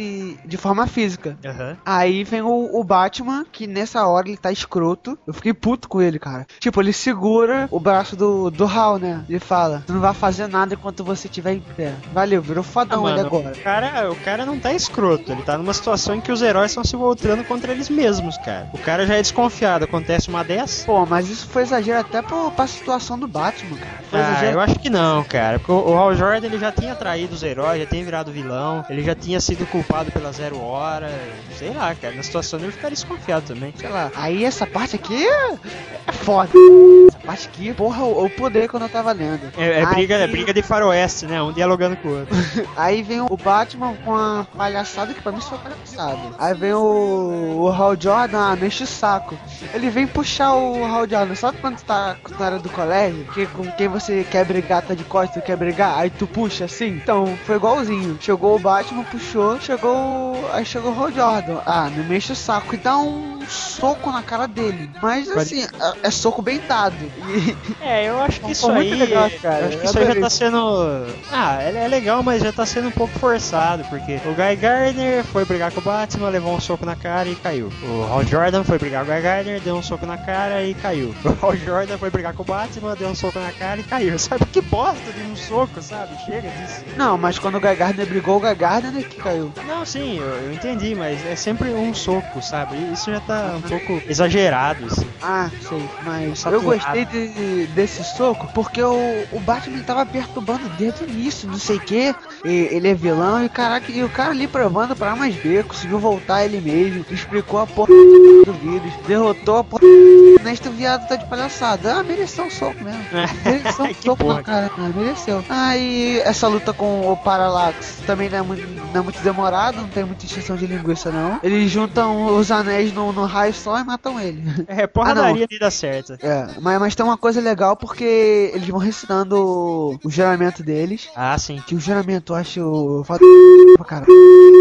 de forma física. Aham. Aí vem o, o Batman, que nessa hora ele tá escroto. Eu fiquei puto com ele, cara. Tipo, ele segura o braço do, do Hal, né? Ele fala: Tu não vai fazer nada enquanto você estiver em pé. Valeu, virou Ah, fodão ele mano, agora. o cara, o cara não tá escroto, ele tá numa situação em que os heróis estão se voltando contra eles mesmos, cara. O cara já é desconfiado, acontece uma dessa. Pô, mas isso foi exagero até pro, pra situação do Batman, cara. Foi Ah, exagero. eu acho que não, cara. Porque o o Hal Jordan ele já tinha traído os heróis, já tinha virado vilão, ele já tinha sido culpado pela zero hora. Sei lá, cara. Na situação dele eu ficaria desconfiado também. Sei lá. Aí essa parte aqui é, foda. Essa parte aqui, porra, o, poder quando eu tava lendo. É, é Aí- briga, é briga de faroeste, né? Um dialogando com o outro. Aí vem o Batman com a palhaçada que pra mim só palhaçada. Aí vem o, o Hal Jordan, ah, o saco. Ele vem puxar o Jordan. Sabe quando tu tá na área do colégio? Que com quem você quer brigar, tá de costas, tu quer brigar? Aí tu puxa assim? Então, foi igualzinho. Chegou o Batman, puxou, chegou. o- Aí chegou o Hal Jordan. Ah, não me enche o saco. E dá um soco na cara dele. Mas assim, é, é soco bem dado. E É, eu acho que isso muito aí. legal, cara. Eu acho que Eu isso aí já tá sendo. Ah, é é legal, mas já tá sendo um pouco forçado, porque o Guy Gardner foi brigar com o Batman, levou um soco na cara e caiu. O Hal Jordan foi brigar com o Guy Gardner, deu um soco na cara e caiu. O Jordan foi brigar com o Batman, deu um soco na cara e caiu. Sabe que bosta de um soco, sabe? Chega disso. Não, mas quando o Gardner brigou, o Gardner que caiu. Não, sim, eu, eu entendi, mas é sempre um soco, sabe? Isso já tá um pouco exagerado, assim. Ah, sei, mas Saturado. eu gostei de- desse soco porque o, o Batman tava perturbando desde o início, não sei o que. Ele é vilão e caraca, e o cara ali provando pra mais B, conseguiu voltar ele mesmo, explicou a porra do vírus, derrotou a porra. Neste viado tá de palhaçada. Ah, mereceu um soco mesmo. Mereceu um soco na cara. Ah, mereceu. Ah, e essa luta com o Parallax também não é muito, não é muito demorado, não tem muita extensão de linguiça, não. Eles juntam os anéis no, no raio só e matam ele. É, porradaria nem dá certo. É, mas, mas tem uma coisa legal porque eles vão recitando o, o juramento deles. Ah, sim. Que o juramento eu acho foda pra caralho.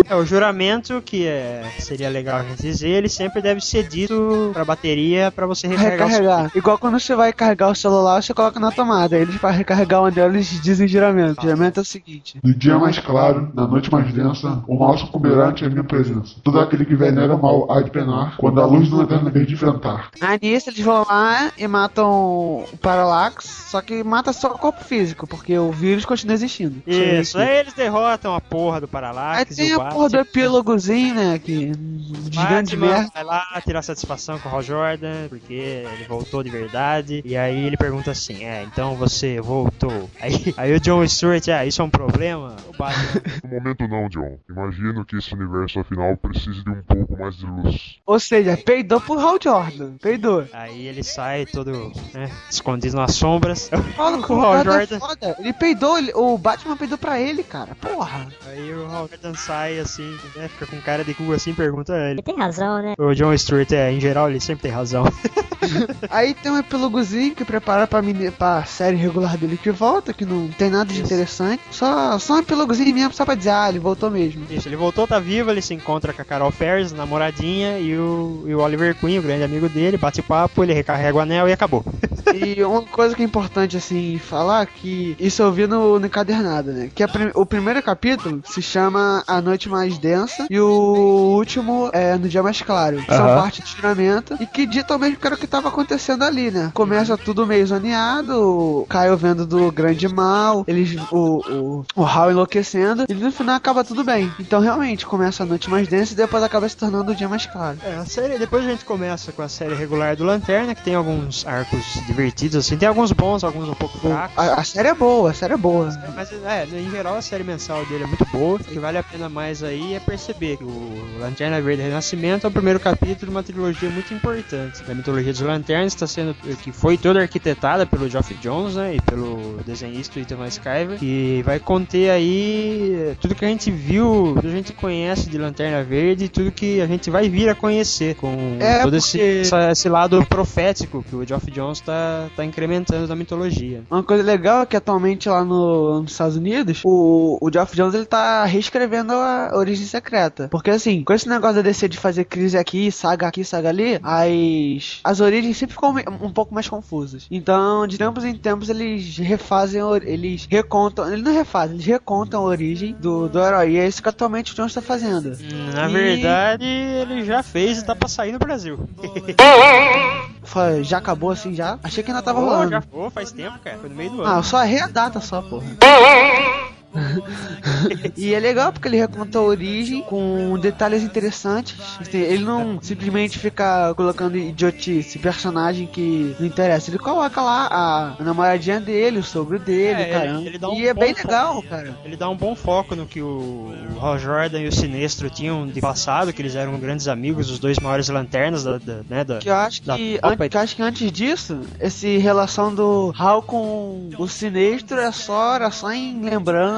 É, o juramento, que é, seria legal a gente dizer, ele sempre deve ser dito pra bateria pra você recarregar, o Recarregar. Igual quando você vai carregar o celular, você coloca na tomada. Eles para recarregar o anel, eles dizem juramento. O juramento é o seguinte. No dia mais claro, na noite mais densa, o mal sucumbirá ante a minha presença. Todo aquele que venera o mal há de penar, quando a luz do lanterna verde enfrentar. Aí nisso eles vão lá e matam o Parallax, só que mata só o corpo físico, porque o vírus continua existindo. Isso, aí eles derrotam a porra do Aí Parallax tem e o a porra do epílogozinho, né? Que. Gigante Batman merda. vai lá tirar satisfação com o Hal Jordan, porque ele voltou de verdade. E aí ele pergunta assim: É, então você voltou. Aí, aí o John Stewart, ah, isso é um problema? O Batman. No momento não, John. Imagino que esse universo afinal precise de um pouco mais de luz. Ou seja, peidou pro Hal Jordan. Peidou. Aí ele sai todo né, escondido nas sombras. Fala com o Hal Jordan. Jordan. É foda. Ele peidou, ele- o Batman peidou pra ele, cara. Porra. Aí o Jordan sai assim, né, fica com cara de cu assim, pergunta a ele. Tem razão, né? O John Stewart, é, em geral, ele sempre tem razão. Aí tem um epílogozinho que prepara pra, mini, pra série regular dele que volta, que não tem nada de interessante. Só, só um epílogozinho mesmo, só pra dizer, ah, ele voltou mesmo. Isso, ele voltou, tá vivo, ele se encontra com a Carol Ferris, namoradinha, e o, e o Oliver Queen, o grande amigo dele, bate papo, ele recarrega o anel e acabou. E uma coisa que é importante, assim, falar, que isso eu vi no, no encadernado, né? Que a prim- o primeiro capítulo se chama A Noite Mais Densa e o último é No Dia Mais Claro. que São Aham. parte de tiramento e que dita mesmo que era o que tava acontecendo ali, né? Começa tudo meio zoneado, o Caio vendo do grande mal, eles, o, o, o Hal enlouquecendo, e no final acaba tudo bem. Então, realmente, começa a Noite Mais Densa e depois acaba se tornando o Dia Mais Claro. É, a série, depois a gente começa com a série regular do Lanterna, que tem alguns arcos divertidos, assim, tem alguns bons, alguns um pouco fracos. A, a série é boa, a série é boa. Mas é, em geral a série mensal dele é muito boa. O que vale a pena mais aí é perceber que o Lanterna Verde Renascimento é o primeiro capítulo de uma trilogia muito importante da mitologia dos Lanternas, está sendo que foi toda arquitetada pelo Geoff Jones, né, e pelo desenhista Ethan Skyver, que vai conter aí tudo que a gente viu, tudo que a gente conhece de Lanterna Verde, e tudo que a gente vai vir a conhecer com É, todo esse, porque- essa- esse lado profético que o Geoff Jones está tá incrementando na mitologia. Uma coisa legal é que atualmente lá no, nos Estados Unidos, o, o Geoff Jones ele tá reescrevendo a Origem Secreta. Porque assim, com esse negócio da DC de fazer crise aqui, saga aqui, saga ali, as, as origens sempre ficam um pouco mais confusas. Então, de tempos em tempos, eles refazem, a eles recontam, eles não refazem, eles recontam a origem do, do herói. E é isso que atualmente o Jones tá fazendo. Na E- verdade, ele já fez e tá pra sair no Brasil. Já acabou assim já? Achei que ainda tava Pô, rolando. já foi, faz tempo, cara. Foi no meio do Ah, ano. eu só errei a data só, porra. E é legal porque ele reconta a origem com detalhes interessantes. Assim, Ele não simplesmente fica colocando idiotice, personagem que não interessa. Ele coloca lá a, namoradinha dele, o sogro dele, É, ele- caramba. ele dá um e é bem foco. legal, cara. Ele dá um bom foco no que o, Hal Jordan e o Sinestro tinham de passado, que eles eram grandes amigos, os dois maiores lanternas da, da- né, da, Que eu acho que, an- que acho que antes disso, esse relação do Hal com o Sinestro é só, era só em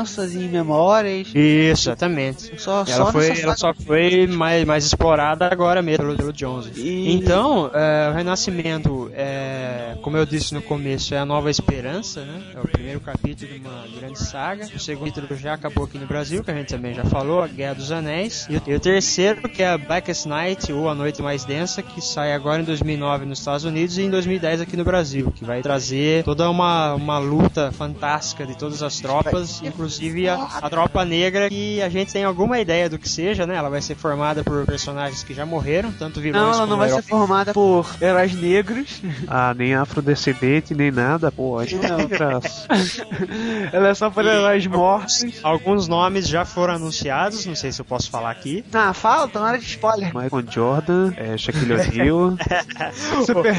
lembranças, em memórias. Isso, exatamente. Só, ela, só foi, ela só foi mais, mais explorada agora mesmo pelo, pelo Jones. E- Então, é, o Renascimento, é, como eu disse no começo, é a Nova Esperança, né? É o primeiro capítulo de uma grande saga. O segundo capítulo já acabou aqui no Brasil, que a gente também já falou, a Guerra dos Anéis. E o, e o terceiro, que é a Blackest Night, ou A Noite Mais Densa, que sai agora em 2009 nos Estados Unidos e em 2010 aqui no Brasil, que vai trazer toda uma, uma luta fantástica de todas as tropas, inclusive a, a tropa negra, que a gente tem alguma ideia do que seja, né? Ela vai ser formada por personagens que já morreram, tanto vilões Não, ela como não vai ser formada por heróis negros. Ah, nem afrodescendente, nem nada, pô. Aí não tem graça. ela é só por heróis mortos. Alguns nomes já foram anunciados, não sei se eu posso falar aqui. Ah, fala, tá na hora de spoiler. Michael Jordan, é, Shaquille O'Neal. Super.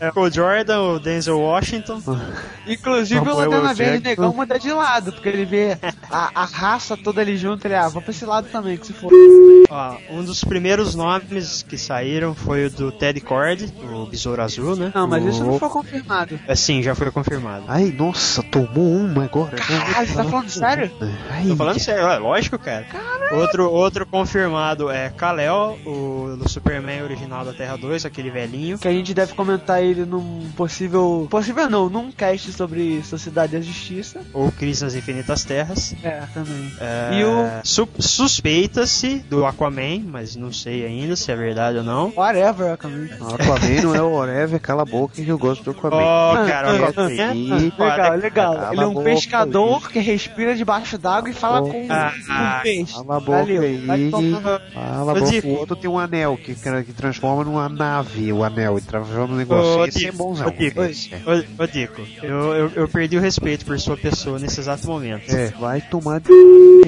É, o Jordan, o Denzel Washington. Inclusive o Samuel Lanterna Verde. Negão muda de lado, porque ele vê a, a raça toda ali junto, ele, ah, vou pra esse lado também, que se for. Ó, um dos primeiros nomes que saíram foi o do Ted Cord, o Besouro Azul, né? Não, mas o... isso não foi confirmado. É, sim, já foi confirmado. Ai, nossa, tomou uma agora. Caralho, você tá falando sério? Ai, Tô falando sério, é lógico, cara. Outro, outro confirmado é Kal-El, o do Superman original da Terra 2, aquele velhinho. Que a gente deve comentar ele num possível. Possível não, num cast sobre Sociedade da Justiça. Ou Crise nas Infinitas Terras. É, também. É, E o- su- Suspeita-se do Aquaman, mas não sei ainda se é verdade ou não. Whatever, Aquaman. O Aquaman não é o Whatever, cala a boca que eu gosto do Aquaman. Oh, cara, o Aquaman. Ih, Legal, legal. Cala Ele é a um boca pescador que respira debaixo d'água e fala Oh. com, Ah, com peixe. Cala a boca Valeu, aí. Fala, Ô, boca. O outro tem um anel que, que transforma numa nave, o anel, e transforma num negócio. Ô, Esse é bonzão. ô, Dico, Esse é. Ô, Dico, eu, eu, eu perdi o respeito por sua pessoa nesse exato momento. É, vai tomar.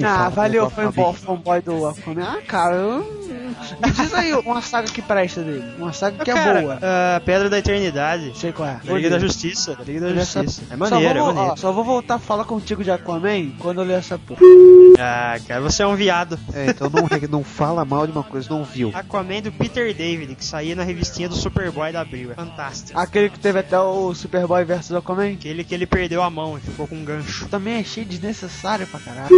Ah, valeu, foi um bom fanboy do Aquaman. Ah, cara, eu... me diz aí uma saga que presta dele. Uma saga que é Cara, boa. ah, Pedra da Eternidade. Sei qual é. Da Liga da Justiça. Da Liga da Essa- Justiça. É Só maneiro, é vou- maneiro. ó, só vou voltar a falar contigo de Aquaman quando eu ler essa porra. Ah, cara, você é um viado. É, então não, não fala mal de uma coisa, não viu. Aquaman do Peter David, que saía na revistinha do Superboy da Abril. É fantástico. Aquele que teve até o Superboy vs Aquaman. Aquele que ele perdeu a mão e ficou com um gancho. Também achei desnecessário pra caralho.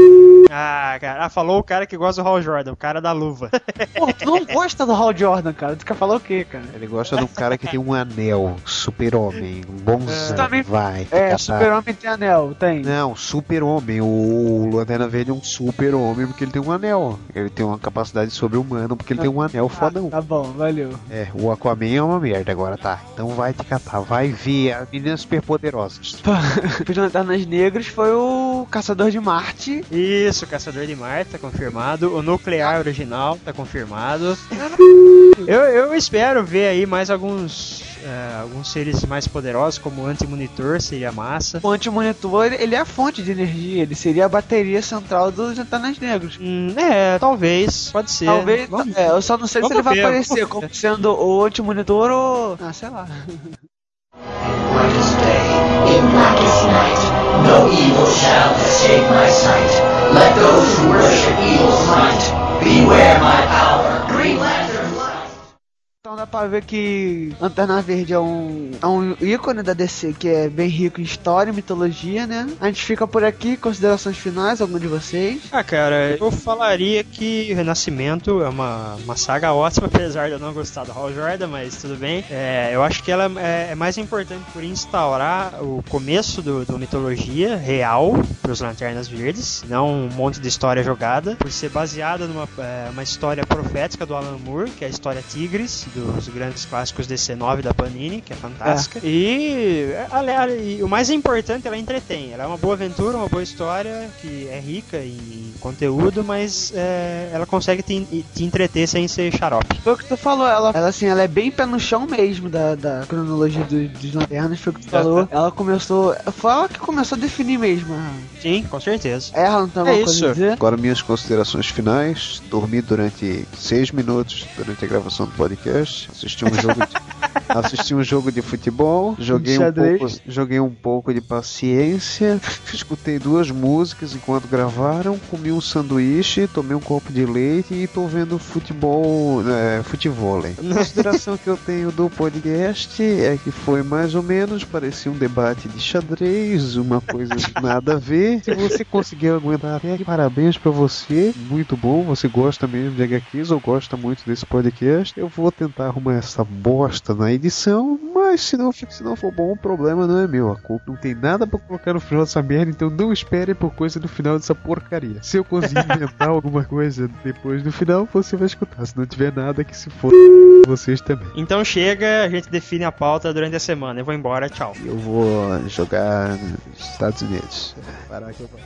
Ah, cara, ah, falou o cara que gosta do Hal Jordan, o cara da luva. Pô, tu não gosta do Hal Jordan, cara. Tu quer falar o quê, cara? Ele gosta de um cara que tem um anel, super-homem, um bonzão, Também- vai. É, Super-Homem tem anel, tem. Não, super-homem. O Lanterna Verde é um super-homem porque ele tem um anel. Ele tem uma capacidade sobre-humana porque ele tem um anel fodão. Tá bom, valeu. É, o Aquaman é uma merda agora, tá? Então vai te catar, vai ver as meninas superpoderosas. Os Lanternas Negros foi o Caçador de Marte. Isso, Caçador de Marte, tá confirmado. O Nuclear original, tá confirmado. Eu, eu espero ver aí mais alguns, eh, alguns seres mais poderosos, como o Anti-Monitor, seria massa. O antimonitor, ele é a fonte de energia. Ele seria a bateria central dos Lanternas Negros. Hum, é, talvez, pode ser. Talvez, Vamos- é, eu só não sei se ele vai ver, aparecer vamos como sendo o antimonitor ou. Ah, sei lá. Brightest day, in dá pra ver que Lanterna Verde é um, é um ícone da DC que é bem rico em história e mitologia, né? A gente fica por aqui, considerações finais, algum de vocês? Ah, cara, eu falaria que Renascimento é uma, uma saga ótima, apesar de eu não gostar do Hal Jordan, mas tudo bem. É, eu acho que ela é, é mais importante por instaurar o começo do, do mitologia real para os Lanternas Verdes, não um monte de história jogada, por ser baseada numa é, uma história profética do Alan Moore, que é a história Tigres, dos grandes clássicos DC9 da Panini, que é fantástica. E, ale- ale- e o mais importante, ela entretém. Ela é uma boa aventura, uma boa história, que é rica em conteúdo, mas é, ela consegue te, te entreter sem ser xarope. Foi o que tu falou, ela, ela assim, ela é bem pé no chão mesmo da, da cronologia do- dos lanternas, foi o que tu falou. Ela começou. Foi ela que começou a definir mesmo. Sim, com certeza. Ela não tem alguma É coisa isso. a dizer? Agora minhas considerações finais. Dormi durante seis minutos durante a gravação do podcast. Assisti um jogo de, assisti um jogo de futebol. Joguei um, pouco, joguei um pouco de paciência. Escutei duas músicas enquanto gravaram. Comi um sanduíche, tomei um copo de leite e tô vendo futebol, é, futevôlei. A consideração que eu tenho do podcast é que foi mais ou menos, parecia um debate de xadrez, uma coisa nada a ver. Se você conseguiu aguentar até aqui, parabéns pra você. Muito bom, você gosta mesmo de HQs ou gosta muito desse podcast. Eu vou tentar arrumar essa bosta na edição, mas se não, se não for bom, o problema não é meu. A culpa não tem nada pra colocar no final dessa merda, então não espere por coisa no final dessa porcaria. Se eu conseguir inventar alguma coisa depois do final, você vai escutar. Se não tiver nada, que se for vocês também. Então chega, a gente define a pauta durante a semana. Eu vou embora, tchau. Eu vou jogar nos Estados Unidos. Parar que eu vou.